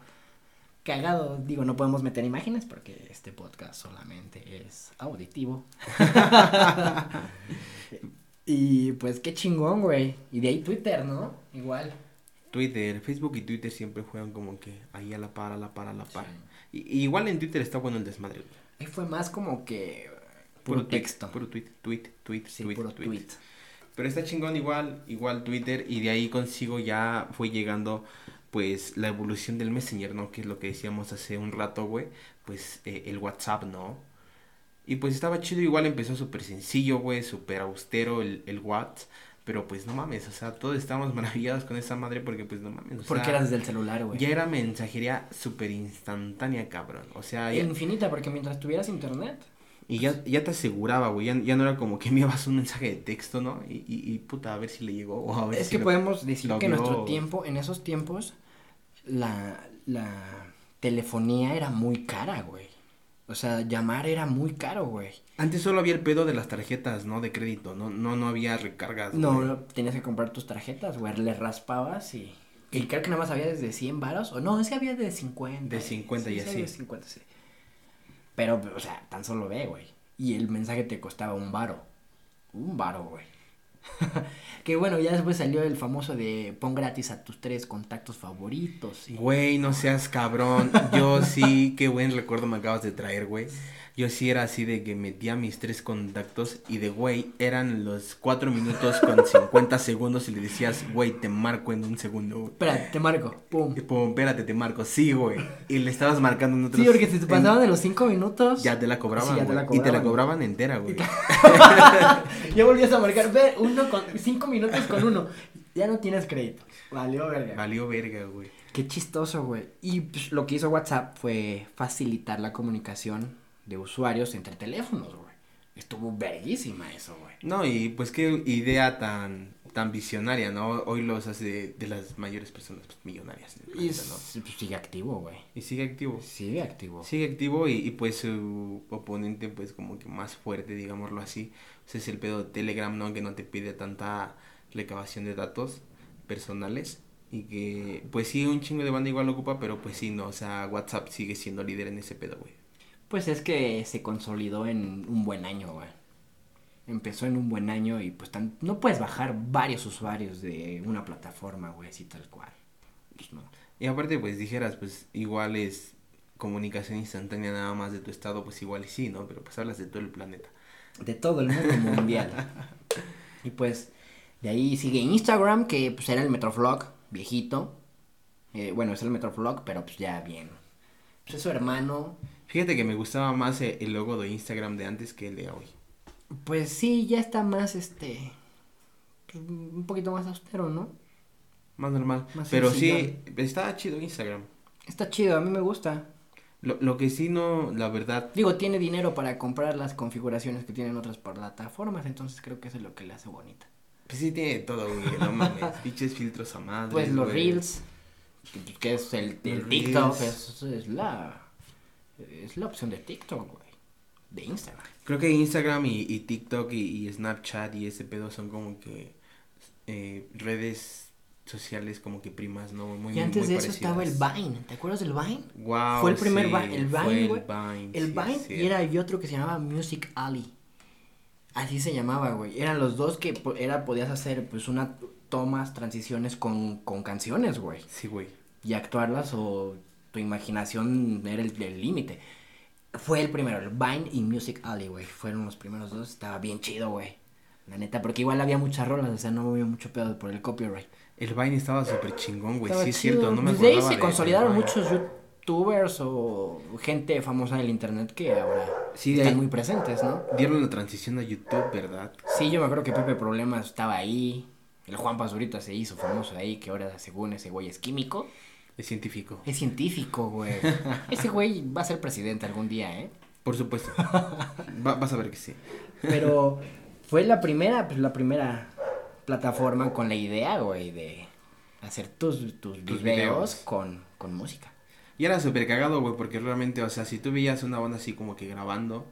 Speaker 1: cagado. Digo, no podemos meter imágenes porque este podcast solamente es auditivo. y pues qué chingón, güey. Y de ahí Twitter, ¿no? Igual.
Speaker 2: Twitter, Facebook y Twitter siempre juegan como que ahí a la par, a la par, a la par.
Speaker 1: Sí.
Speaker 2: Y, y igual en Twitter está bueno el desmadre. güey.
Speaker 1: Ahí fue más como que puro,
Speaker 2: tweet,
Speaker 1: texto.
Speaker 2: Puro tweet, tweet, tweet,
Speaker 1: sí,
Speaker 2: tweet,
Speaker 1: puro
Speaker 2: tweet.
Speaker 1: tweet.
Speaker 2: Pero está chingón igual, igual Twitter y de ahí consigo ya fue llegando pues la evolución del Messenger, ¿no? Que es lo que decíamos hace un rato, güey. Pues eh, el WhatsApp, ¿no? Y pues estaba chido, igual empezó súper sencillo, güey, súper austero el, el WhatsApp. Pero pues no mames, o sea, todos estábamos maravillados con esa madre porque pues no mames. O
Speaker 1: Porque
Speaker 2: sea,
Speaker 1: era desde el celular, güey.
Speaker 2: Ya era mensajería súper instantánea, cabrón. O sea, ya-
Speaker 1: Infinita, porque mientras tuvieras internet.
Speaker 2: y ya, ya te aseguraba, güey. Ya, ya no era como que enviabas un mensaje de texto, ¿no? Y, y, y, puta, a ver si le llegó. O a ver
Speaker 1: Es
Speaker 2: si
Speaker 1: que
Speaker 2: lo-
Speaker 1: podemos decir que en nuestro tiempo, en esos tiempos, la, la telefonía era muy cara, güey. O sea, llamar era muy caro, güey.
Speaker 2: Antes solo había el pedo de las tarjetas, ¿no? De crédito. No, no, no había recargas.
Speaker 1: No,
Speaker 2: güey.
Speaker 1: no, tenías que comprar tus tarjetas, güey. Le raspabas y. Y creo que nada más había desde 100 varos. O no, ese había de 50.
Speaker 2: De 50
Speaker 1: sí,
Speaker 2: y
Speaker 1: sí
Speaker 2: así.
Speaker 1: de 50, sí. Pero, o sea, tan solo ve, güey. Y el mensaje te costaba un varo. Un varo, güey. que bueno, ya después salió el famoso de pon gratis a tus tres contactos favoritos. y-
Speaker 2: Güey, no seas cabrón. Yo sí, qué buen recuerdo me acabas de traer, güey. Yo sí era así de que metía mis tres contactos y de güey eran los cuatro minutos con 50 segundos y le decías, güey, te marco en un segundo. güey.
Speaker 1: Espera, te marco. Pum.
Speaker 2: Y pum, espérate, te marco. Sí, güey. Y le estabas marcando en otros.
Speaker 1: Sí, porque si te
Speaker 2: en-
Speaker 1: pasaban de los 5 minutos.
Speaker 2: Ya te la cobraban,
Speaker 1: Sí, ya te la
Speaker 2: güey. Y te la
Speaker 1: cobraban.
Speaker 2: cobraban entera, güey.
Speaker 1: ya volvías a marcar. Ve, uno con. 5 minutos con uno. Ya no tienes crédito. Valió, verga.
Speaker 2: Valió verga, güey.
Speaker 1: Qué chistoso, güey. Y pues, lo que hizo WhatsApp fue facilitar la comunicación de usuarios entre teléfonos, güey. Estuvo verguísima eso, güey.
Speaker 2: No, y pues qué idea tan tan visionaria, ¿no? Hoy los hace de las mayores personas pues, millonarias.
Speaker 1: Y
Speaker 2: planeta, ¿no?
Speaker 1: pues, sigue activo, güey.
Speaker 2: Y sigue activo.
Speaker 1: Sigue activo.
Speaker 2: Sigue activo y, y, pues su oponente pues como que más fuerte, digámoslo así. Ese es el pedo de Telegram, ¿no? Que no te pide tanta recabación de datos personales. Y que pues sí, un chingo de banda igual lo ocupa, pero pues sí, no. O sea, WhatsApp sigue siendo líder en ese pedo, güey.
Speaker 1: Pues es que se consolidó en un buen año, güey. Empezó en un buen año y pues tan- no puedes bajar varios usuarios de una plataforma, güey, así tal cual. Pues no.
Speaker 2: Y aparte, pues dijeras, pues igual es comunicación instantánea nada más de tu estado, pues igual y sí, ¿no? Pero pues hablas de todo el planeta.
Speaker 1: De todo el mundo mundial. y pues de ahí sigue Instagram, que pues era el Metroflog, viejito. Eh, bueno, es el Metroflog, pero pues ya bien. Pues es su hermano.
Speaker 2: Fíjate que me gustaba más eh, el logo de Instagram de antes que el de hoy.
Speaker 1: Pues sí, ya está más este. pues, un poquito más austero, ¿no?
Speaker 2: Más normal.
Speaker 1: Más
Speaker 2: Pero sí, está chido Instagram.
Speaker 1: Está chido, a mí me gusta.
Speaker 2: Lo, lo que sí no, la verdad,
Speaker 1: Digo, tiene dinero para comprar las configuraciones que tienen otras plataformas, entonces creo que eso es lo que le hace bonita.
Speaker 2: pues sí tiene todo, güey. No mames, pinches filtros a madre.
Speaker 1: Pues los Reels, que- es el, el TikTok,
Speaker 2: Reels.
Speaker 1: es, es la es la opción de TikTok, güey. De Instagram.
Speaker 2: Creo que Instagram y, y TikTok y, y Snapchat y ese pedo son como que eh, redes sociales como que primas, ¿no? Muy,
Speaker 1: y antes
Speaker 2: muy
Speaker 1: de eso estaba el. Vine, ¿te acuerdas del Vine?
Speaker 2: Wow,
Speaker 1: Fue el primer
Speaker 2: sí,
Speaker 1: Vi- el Vine,
Speaker 2: el
Speaker 1: güey.
Speaker 2: Vine,
Speaker 1: El Vine y era y otro que se llamaba Music Alley. Así se llamaba, güey. Eran los dos que era podías hacer pues una tomas, transiciones con, con canciones, güey.
Speaker 2: Sí, güey.
Speaker 1: y actuarlas o tu imaginación era el límite. Fue el primero, el Vine y Music Alley, güey. Fueron los primeros dos. Estaba bien chido, güey. La neta, porque igual había muchas rolas, o sea, no había mucho pedo por el copyright.
Speaker 2: El Vine estaba súper chingón, güey. Sí, es cierto, no me
Speaker 1: Desde ahí se
Speaker 2: de-
Speaker 1: consolidaron muchos youtubers o gente famosa del internet que ahora
Speaker 2: Sí,
Speaker 1: están
Speaker 2: ahí-
Speaker 1: muy presentes, ¿no?
Speaker 2: Dieron la transición a YouTube, ¿verdad?
Speaker 1: Sí, yo me acuerdo que Pepe Problemas estaba ahí. El Juan Pazurita se hizo famoso ahí, que ahora según ese güey es químico.
Speaker 2: Es científico.
Speaker 1: Es científico, güey. Ese güey va a ser presidente algún día, ¿eh?
Speaker 2: Por supuesto. Va- vas a ver que sí.
Speaker 1: Pero fue la primera, pues la primera plataforma con la idea, güey, de hacer tus, tus, videos,
Speaker 2: videos.
Speaker 1: Con, con música.
Speaker 2: Y era súper cagado, güey, porque realmente, o sea, si tú veías una banda así como que grabando,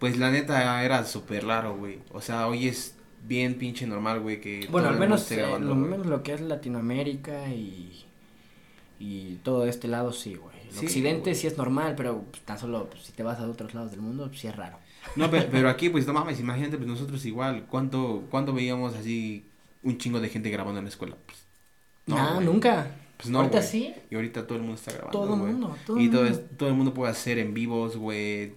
Speaker 2: pues la neta era súper raro, güey. O sea, hoy es bien pinche normal, güey, que...
Speaker 1: Bueno, al menos, eh,
Speaker 2: grabando,
Speaker 1: lo menos lo que es Latinoamérica y, y todo este lado, sí, güey. El
Speaker 2: Sí,
Speaker 1: occidente
Speaker 2: güey.
Speaker 1: sí es normal, pero pues, tan solo pues, si te vas a otros lados del mundo, pues, sí es raro.
Speaker 2: No, pe- pero, aquí, pues, no mames, imagínate, pues nosotros igual, ¿cuánto, ¿cuánto veíamos así un chingo de gente grabando en la escuela? Pues,
Speaker 1: No,
Speaker 2: güey.
Speaker 1: nunca.
Speaker 2: Pues no,
Speaker 1: Ahorita
Speaker 2: güey.
Speaker 1: sí.
Speaker 2: Y ahorita todo el mundo está grabando,
Speaker 1: Todo el mundo, todo
Speaker 2: y
Speaker 1: el
Speaker 2: todo,
Speaker 1: mundo.
Speaker 2: es- todo el mundo puede hacer en vivos, güey.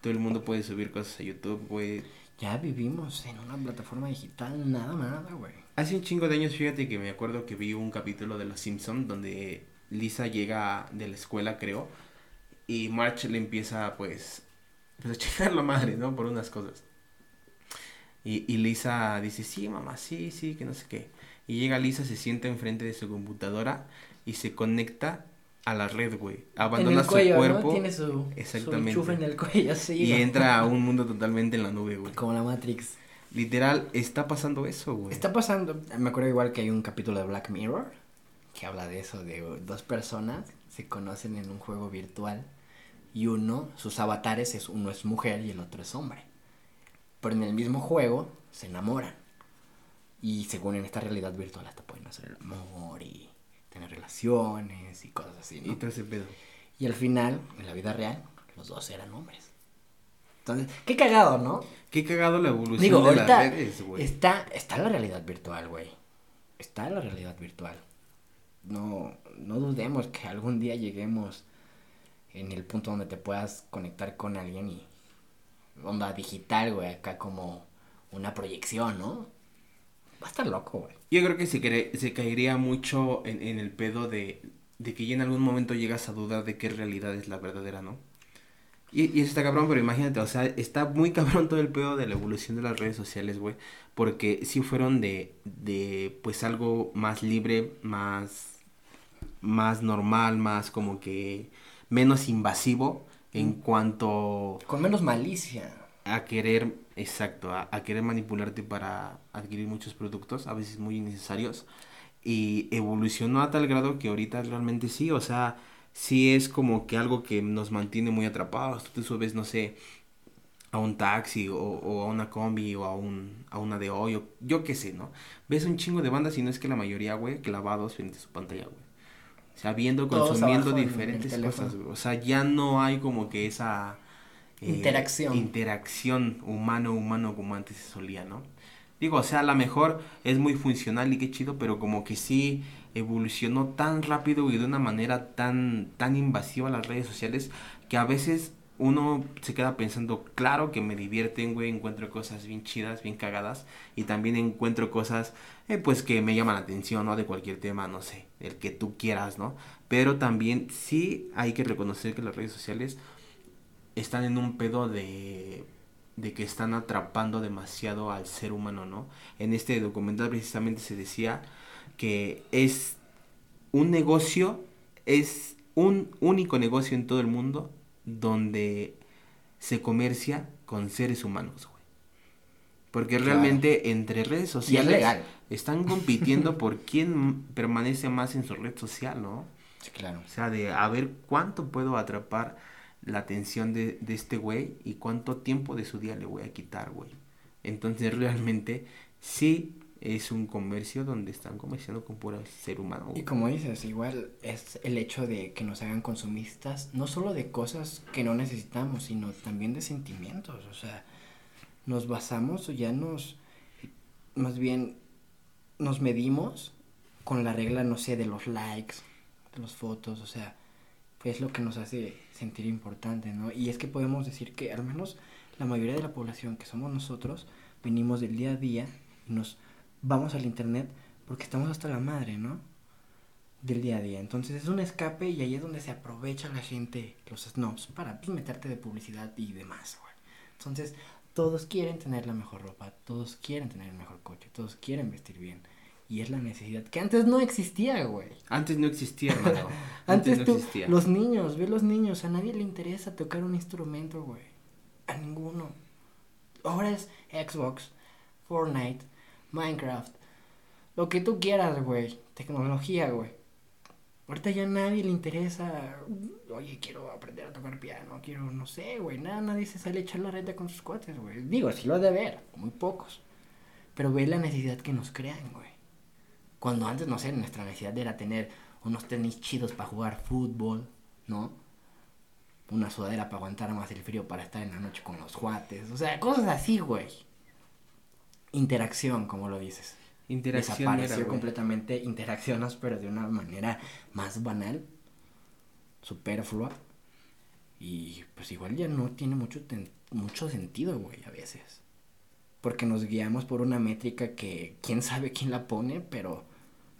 Speaker 2: Todo el mundo puede subir cosas a YouTube, güey.
Speaker 1: Ya vivimos en una plataforma digital, nada, nada, güey.
Speaker 2: Hace un chingo de años, fíjate que me acuerdo que vi un capítulo de Los Simpson donde Lisa llega de la escuela, creo, y March le empieza, pues, pues a chingar la madre, ¿no? Por unas cosas. Y, y Lisa dice, sí, mamá, sí, sí, que no sé qué. Y llega Lisa, se sienta enfrente de su computadora y se conecta a la red, güey. Abandona
Speaker 1: en el
Speaker 2: su cuerpo
Speaker 1: ¿no? Tiene su,
Speaker 2: Exactamente.
Speaker 1: su en el cuello, sí.
Speaker 2: y
Speaker 1: güey.
Speaker 2: entra a un mundo totalmente en la nube, güey.
Speaker 1: Como la Matrix.
Speaker 2: Literal, está pasando eso, güey.
Speaker 1: Está pasando, me acuerdo igual que hay un capítulo de Black Mirror que habla de eso, de dos personas se conocen en un juego virtual y uno, sus avatares, es uno es mujer y el otro es hombre. Pero en el mismo juego se enamoran. Y según en esta realidad virtual hasta pueden hacer el amor y tener relaciones y cosas así,
Speaker 2: Y
Speaker 1: ¿no?
Speaker 2: todo ese pedo.
Speaker 1: Y al final, en la vida real, los dos eran hombres. Entonces, qué cagado, ¿no?
Speaker 2: Qué cagado la evolución
Speaker 1: Digo,
Speaker 2: de
Speaker 1: ahorita
Speaker 2: las redes, güey.
Speaker 1: está, está la realidad virtual, güey. Está la realidad virtual. No, no dudemos que algún día lleguemos en el punto donde te puedas conectar con alguien y onda digital, güey, acá como una proyección, ¿no? Va a estar loco, güey.
Speaker 2: Yo creo que se, se caería mucho en, en el pedo de, de que ya en algún momento llegas a dudar de qué realidad es la verdadera, ¿no? Y, y eso está cabrón, pero imagínate, o sea, está muy cabrón todo el pedo de la evolución de las redes sociales, güey. Porque sí fueron de, de, pues, algo más libre, más, más normal, más como que menos invasivo en cuanto
Speaker 1: Con menos malicia.
Speaker 2: a querer, exacto, a, a querer manipularte para adquirir muchos productos, a veces muy innecesarios, y evolucionó a tal grado que ahorita realmente sí, o sea, sí es como que algo que nos mantiene muy atrapados, tú te subes, no sé, a un taxi o, o a una combi o a, un, a una de hoy, o yo qué sé, ¿no? Ves un chingo de bandas y no es que la mayoría, güey, clavados frente a su pantalla, güey. O sea, viendo, consumiendo diferentes cosas. O sea, ya no hay como que esa... eh,
Speaker 1: Interacción.
Speaker 2: Interacción humano-humano como antes se solía, ¿no? Digo, o sea, a lo mejor es muy funcional y qué chido, pero como que sí evolucionó tan rápido y de una manera tan, tan invasiva las redes sociales que a veces uno se queda pensando, claro que me divierten, güey, encuentro cosas bien chidas, bien cagadas, y también encuentro cosas, eh, pues, que me llaman la atención, ¿no? De cualquier tema, no sé, el que tú quieras, ¿no? Pero también sí hay que reconocer que las redes sociales están en un pedo de de que están atrapando demasiado al ser humano, ¿no? En este documental precisamente se decía que es un negocio, es un único negocio en todo el mundo donde se comercia con seres humanos, güey. Porque
Speaker 1: Claro.
Speaker 2: realmente entre redes
Speaker 1: Y es
Speaker 2: sociales
Speaker 1: legal.
Speaker 2: Están compitiendo por quién permanece más en su red social, ¿no?
Speaker 1: Sí, claro.
Speaker 2: O sea, de a ver cuánto puedo atrapar la atención de, de este güey y cuánto tiempo de su día le voy a quitar, güey. Entonces realmente sí es un comercio donde están comerciando con puro ser humano.
Speaker 1: Y como dices, igual es el hecho de que nos hagan consumistas, no solo de cosas que no necesitamos, sino también de sentimientos. O sea, nos basamos o ya nos, más bien, nos medimos con la regla, no sé, de los likes, de las fotos, o sea, pues es lo que nos hace sentir importante, ¿no? Y es que podemos decir que al menos la mayoría de la población que somos nosotros venimos del día a día y nos vamos al internet porque estamos hasta la madre, ¿no? Del día a día. Entonces es un escape y ahí es donde se aprovecha la gente, los snobs, para pues, meterte de publicidad y demás, güey. Entonces todos quieren tener la mejor ropa, todos quieren tener el mejor coche, todos quieren vestir bien. Y es la necesidad que antes no existía, güey.
Speaker 2: Antes no existía, hermano.
Speaker 1: antes, no existía. los niños, ve los niños, a nadie le interesa tocar un instrumento, güey. A ninguno. Ahora es Xbox, Fortnite, Minecraft, lo que tú quieras, güey. Tecnología, güey. Ahorita ya a nadie le interesa, oye, quiero aprender a tocar piano, quiero, no sé, güey. Nada, nadie se sale a echar la reta con sus cuates, güey. Digo, sí lo ha de ver, muy pocos. Pero ve la necesidad que nos crean, güey. Cuando antes, no sé, nuestra necesidad era tener unos tenis chidos para jugar fútbol, ¿no? Una sudadera para aguantar más el frío para estar en la noche con los cuates. O sea, cosas así, güey. Interacción, como lo dices. Interacción Desapareció completamente. Interaccionas, pero de una manera más banal, superflua. Y pues igual ya no tiene mucho, mucho sentido, güey, a veces. Porque nos guiamos por una métrica que quién sabe quién la pone, pero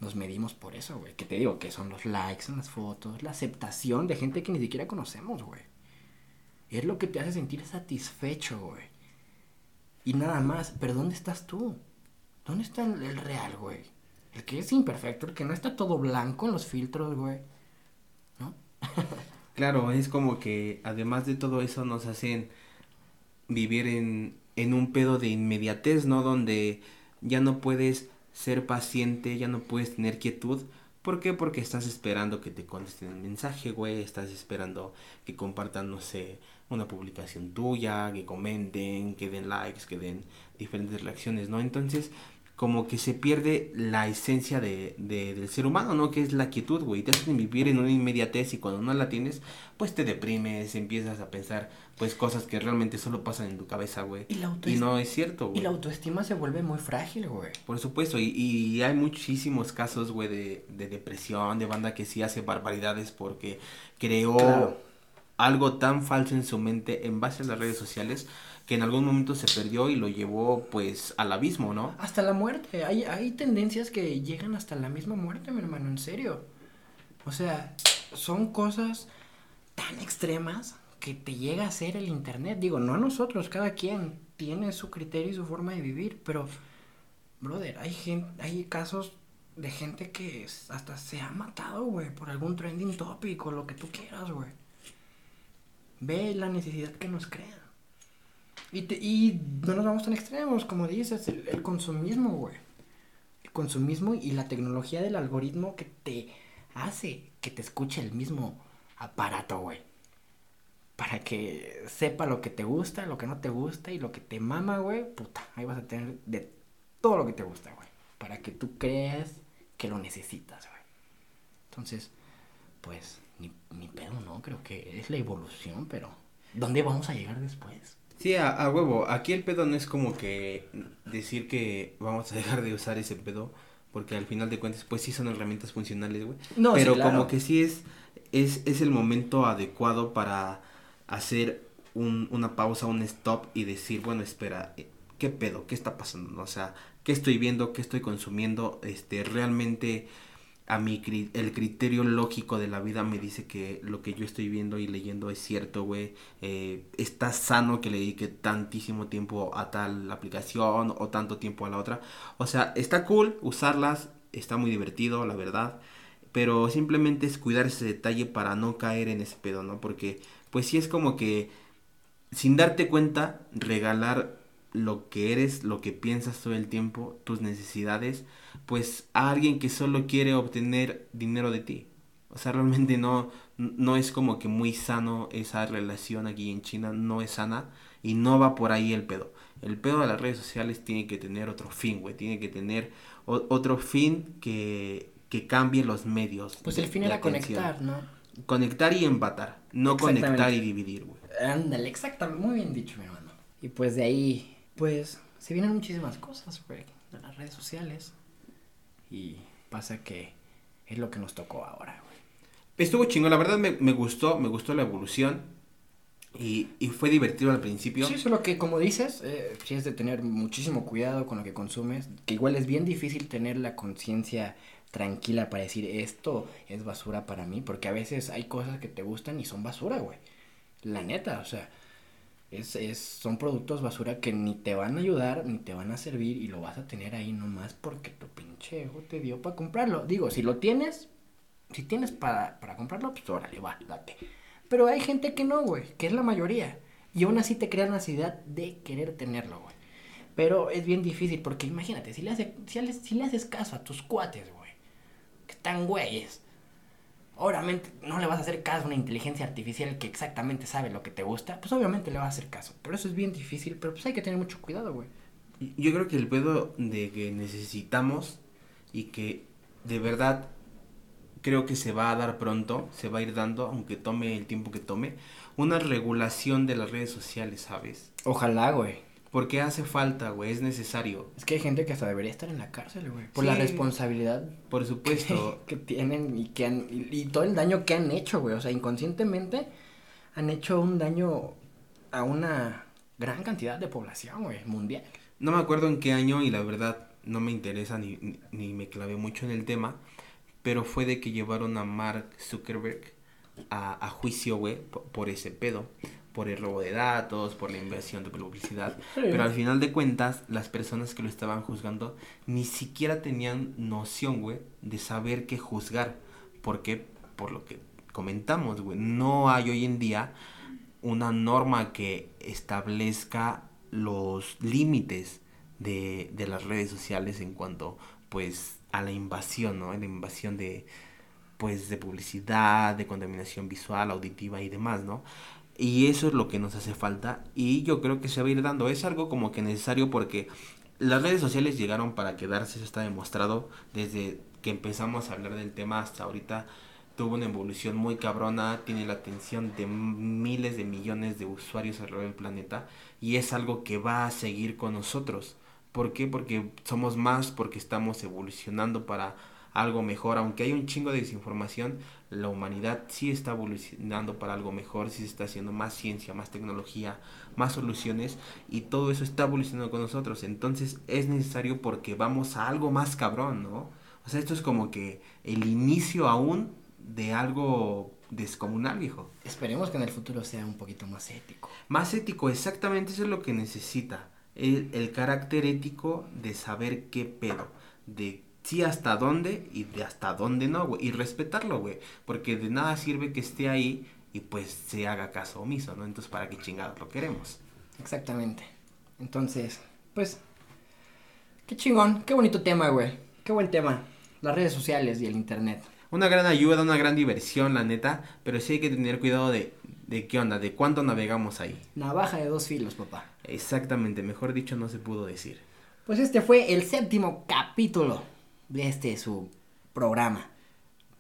Speaker 1: nos medimos por eso, güey. Que te digo que son los likes en las fotos, la aceptación de gente que ni siquiera conocemos, güey. Es lo que te hace sentir satisfecho, güey. Y nada más, pero ¿dónde estás tú? ¿Dónde está el real, güey? El que es imperfecto, el que no está todo blanco en los filtros, güey. ¿No?
Speaker 2: claro, es como que además de todo eso nos hacen vivir en, en un pedo de inmediatez, ¿no? Donde ya no puedes ser paciente, ya no puedes tener quietud. ¿Por qué? Porque estás esperando que te contesten el mensaje, güey. Estás esperando que compartan, no sé, una publicación tuya, que comenten, que den likes, que den diferentes reacciones, ¿no? Entonces, como que se pierde la esencia de, del ser humano, ¿no? Que es la quietud, güey. Te hacen vivir en una inmediatez y cuando no la tienes, pues te deprimes, empiezas a pensar, pues, cosas que realmente solo pasan en tu cabeza, güey. Y, no es cierto, güey.
Speaker 1: Y la autoestima se vuelve muy frágil, güey.
Speaker 2: Por supuesto, y, y hay muchísimos casos, güey, de, de, depresión, de banda que sí hace barbaridades porque creó algo tan falso en su mente en base a las redes sociales que en algún momento se perdió y lo llevó pues al abismo, ¿no?
Speaker 1: Hasta la muerte. Hay, hay tendencias que llegan hasta la misma muerte, mi hermano, en serio. O sea, son cosas tan extremas que te llega a hacer el internet. Digo, no a nosotros, cada quien tiene su criterio y su forma de vivir, pero, brother, hay, gente, hay casos de gente que hasta se ha matado, güey, por algún trending topic o lo que tú quieras, güey. Ve la necesidad que nos crea. Y, y no nos vamos tan extremos, como dices, el, consumismo, güey. El consumismo y la tecnología del algoritmo que te hace que te escuche el mismo aparato, güey. Para que sepa lo que te gusta, lo que no te gusta y lo que te mama, güey. Puta, ahí vas a tener de todo lo que te gusta, güey. Para que tú creas que lo necesitas, güey. Entonces, pues, ni, ni pedo, ¿no? Creo que es la evolución, pero ¿dónde vamos a llegar después?
Speaker 2: Sí, a, huevo. Aquí el pedo no es como que decir que vamos a dejar de usar ese pedo, porque al final de cuentas, pues sí son herramientas funcionales, güey. No, Pero como que sí es, es, es el momento adecuado para hacer un, una pausa, un stop y decir, bueno, espera, eh, ¿qué pedo? ¿Qué está pasando? O sea, ¿qué estoy viendo? ¿Qué estoy consumiendo? Este, realmente a mi el criterio lógico de la vida me dice que lo que yo estoy viendo y leyendo es cierto, güey. Eh, está sano que le dedique tantísimo tiempo a tal aplicación o tanto tiempo a la otra. O sea, está cool usarlas, está muy divertido, la verdad. Pero simplemente es cuidar ese detalle para no caer en ese pedo, ¿no? Porque, pues sí es como que, sin darte cuenta, regalar lo que eres, lo que piensas todo el tiempo, tus necesidades, pues a alguien que solo quiere obtener dinero de ti. O sea, realmente no, no es como que muy sano esa relación aquí en China, no es sana y no va por ahí el pedo. El pedo de las redes sociales tiene que tener otro fin, güey, tiene que tener otro fin que, que cambie los medios.
Speaker 1: Pues el fin era conectar, ¿no?
Speaker 2: Conectar y empatar, no conectar y dividir, güey.
Speaker 1: Ándale, exactamente, muy bien dicho, mi hermano. Y pues de ahí pues se vienen muchísimas cosas, güey, de las redes sociales. Y pasa que es lo que nos tocó ahora, güey.
Speaker 2: Estuvo chingón, la verdad me, me gustó, me gustó la evolución. Y, y fue divertido al principio.
Speaker 1: Sí, solo que como dices, eh, sí es de tener muchísimo cuidado con lo que consumes, que igual es bien difícil tener la conciencia tranquila para decir esto es basura para mí, porque a veces hay cosas que te gustan y son basura, güey. La neta, o sea, es, es, son productos basura que ni te van a ayudar, ni te van a servir y lo vas a tener ahí nomás porque tu pinche te dio para comprarlo. Digo, si lo tienes, si tienes para, para comprarlo, pues órale, va, date. Pero hay gente que no, güey, que es la mayoría. Y aún así te crea la necesidad de querer tenerlo, güey. Pero es bien difícil porque imagínate, si le, hace, si, le, si le haces caso a tus cuates, güey, están güeyes, obviamente no le vas a hacer caso a una inteligencia artificial que exactamente sabe lo que te gusta, pues obviamente le vas a hacer caso. Pero eso es bien difícil, pero pues hay que tener mucho cuidado, güey.
Speaker 2: Yo creo que el pedo de que necesitamos y que de verdad creo que se va a dar pronto, se va a ir dando, aunque tome el tiempo que tome, una regulación de las redes sociales, ¿sabes?
Speaker 1: Ojalá, güey.
Speaker 2: Porque hace falta, güey, es necesario.
Speaker 1: Es que hay gente que hasta debería estar en la cárcel, güey. Por sí, la responsabilidad.
Speaker 2: Por supuesto.
Speaker 1: Que, que tienen y que han. Y, y, todo el daño que han hecho, güey. O sea, inconscientemente han hecho un daño a una gran cantidad de población, güey, mundial.
Speaker 2: No me acuerdo en qué año y la verdad no me interesa ni, ni, ni me clavé mucho en el tema pero fue de que llevaron a Mark Zuckerberg a, a juicio, güey, por, por, ese pedo, por el robo de datos, por la inversión de publicidad. Sí. Pero al final de cuentas, las personas que lo estaban juzgando ni siquiera tenían noción, güey, de saber qué juzgar. ¿Por qué? Por lo que comentamos, güey. No hay hoy en día una norma que establezca los límites de, de las redes sociales en cuanto, pues, a la invasión, ¿no? La invasión de, pues, de publicidad, de contaminación visual, auditiva y demás, ¿no? Y eso es lo que nos hace falta y yo creo que se va a ir dando. Es algo como que necesario porque las redes sociales llegaron para quedarse, eso está demostrado desde que empezamos a hablar del tema hasta ahorita. Tuvo una evolución muy cabrona, tiene la atención de miles de millones de usuarios alrededor del planeta y es algo que va a seguir con nosotros. ¿Por qué? Porque somos más, porque estamos evolucionando para algo mejor. Aunque hay un chingo de desinformación, la humanidad sí está evolucionando para algo mejor, sí se está haciendo más ciencia, más tecnología, más soluciones y todo eso está evolucionando con nosotros. Entonces es necesario porque vamos a algo más cabrón, ¿no? O sea, esto es como que el inicio aún de algo descomunal, viejo.
Speaker 1: Esperemos que en el futuro sea un poquito más ético.
Speaker 2: Más ético, exactamente eso es lo que necesita el, el, carácter ético de saber qué pedo, de sí hasta dónde y de hasta dónde no, güey, y respetarlo, güey, porque de nada sirve que esté ahí y pues se haga caso omiso, ¿no? Entonces, ¿para qué chingados lo queremos?
Speaker 1: Exactamente. Entonces, pues, qué chingón, qué bonito tema, güey, qué buen tema, las redes sociales y el internet.
Speaker 2: Una gran ayuda, una gran diversión, la neta, pero sí hay que tener cuidado de, de qué onda, de cuánto navegamos ahí.
Speaker 1: Navaja de dos filos, papá.
Speaker 2: Exactamente, mejor dicho no se pudo decir.
Speaker 1: Pues este fue el séptimo capítulo este su programa.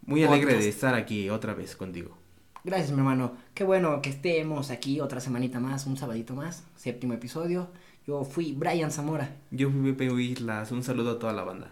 Speaker 2: Muy alegre Podcast. de estar aquí otra vez contigo.
Speaker 1: Gracias, mi hermano. Qué bueno que estemos aquí otra semanita más, un sabadito más, séptimo episodio. Yo fui Brian Zamora.
Speaker 2: Yo fui Pepe Islas. Un saludo a toda la banda.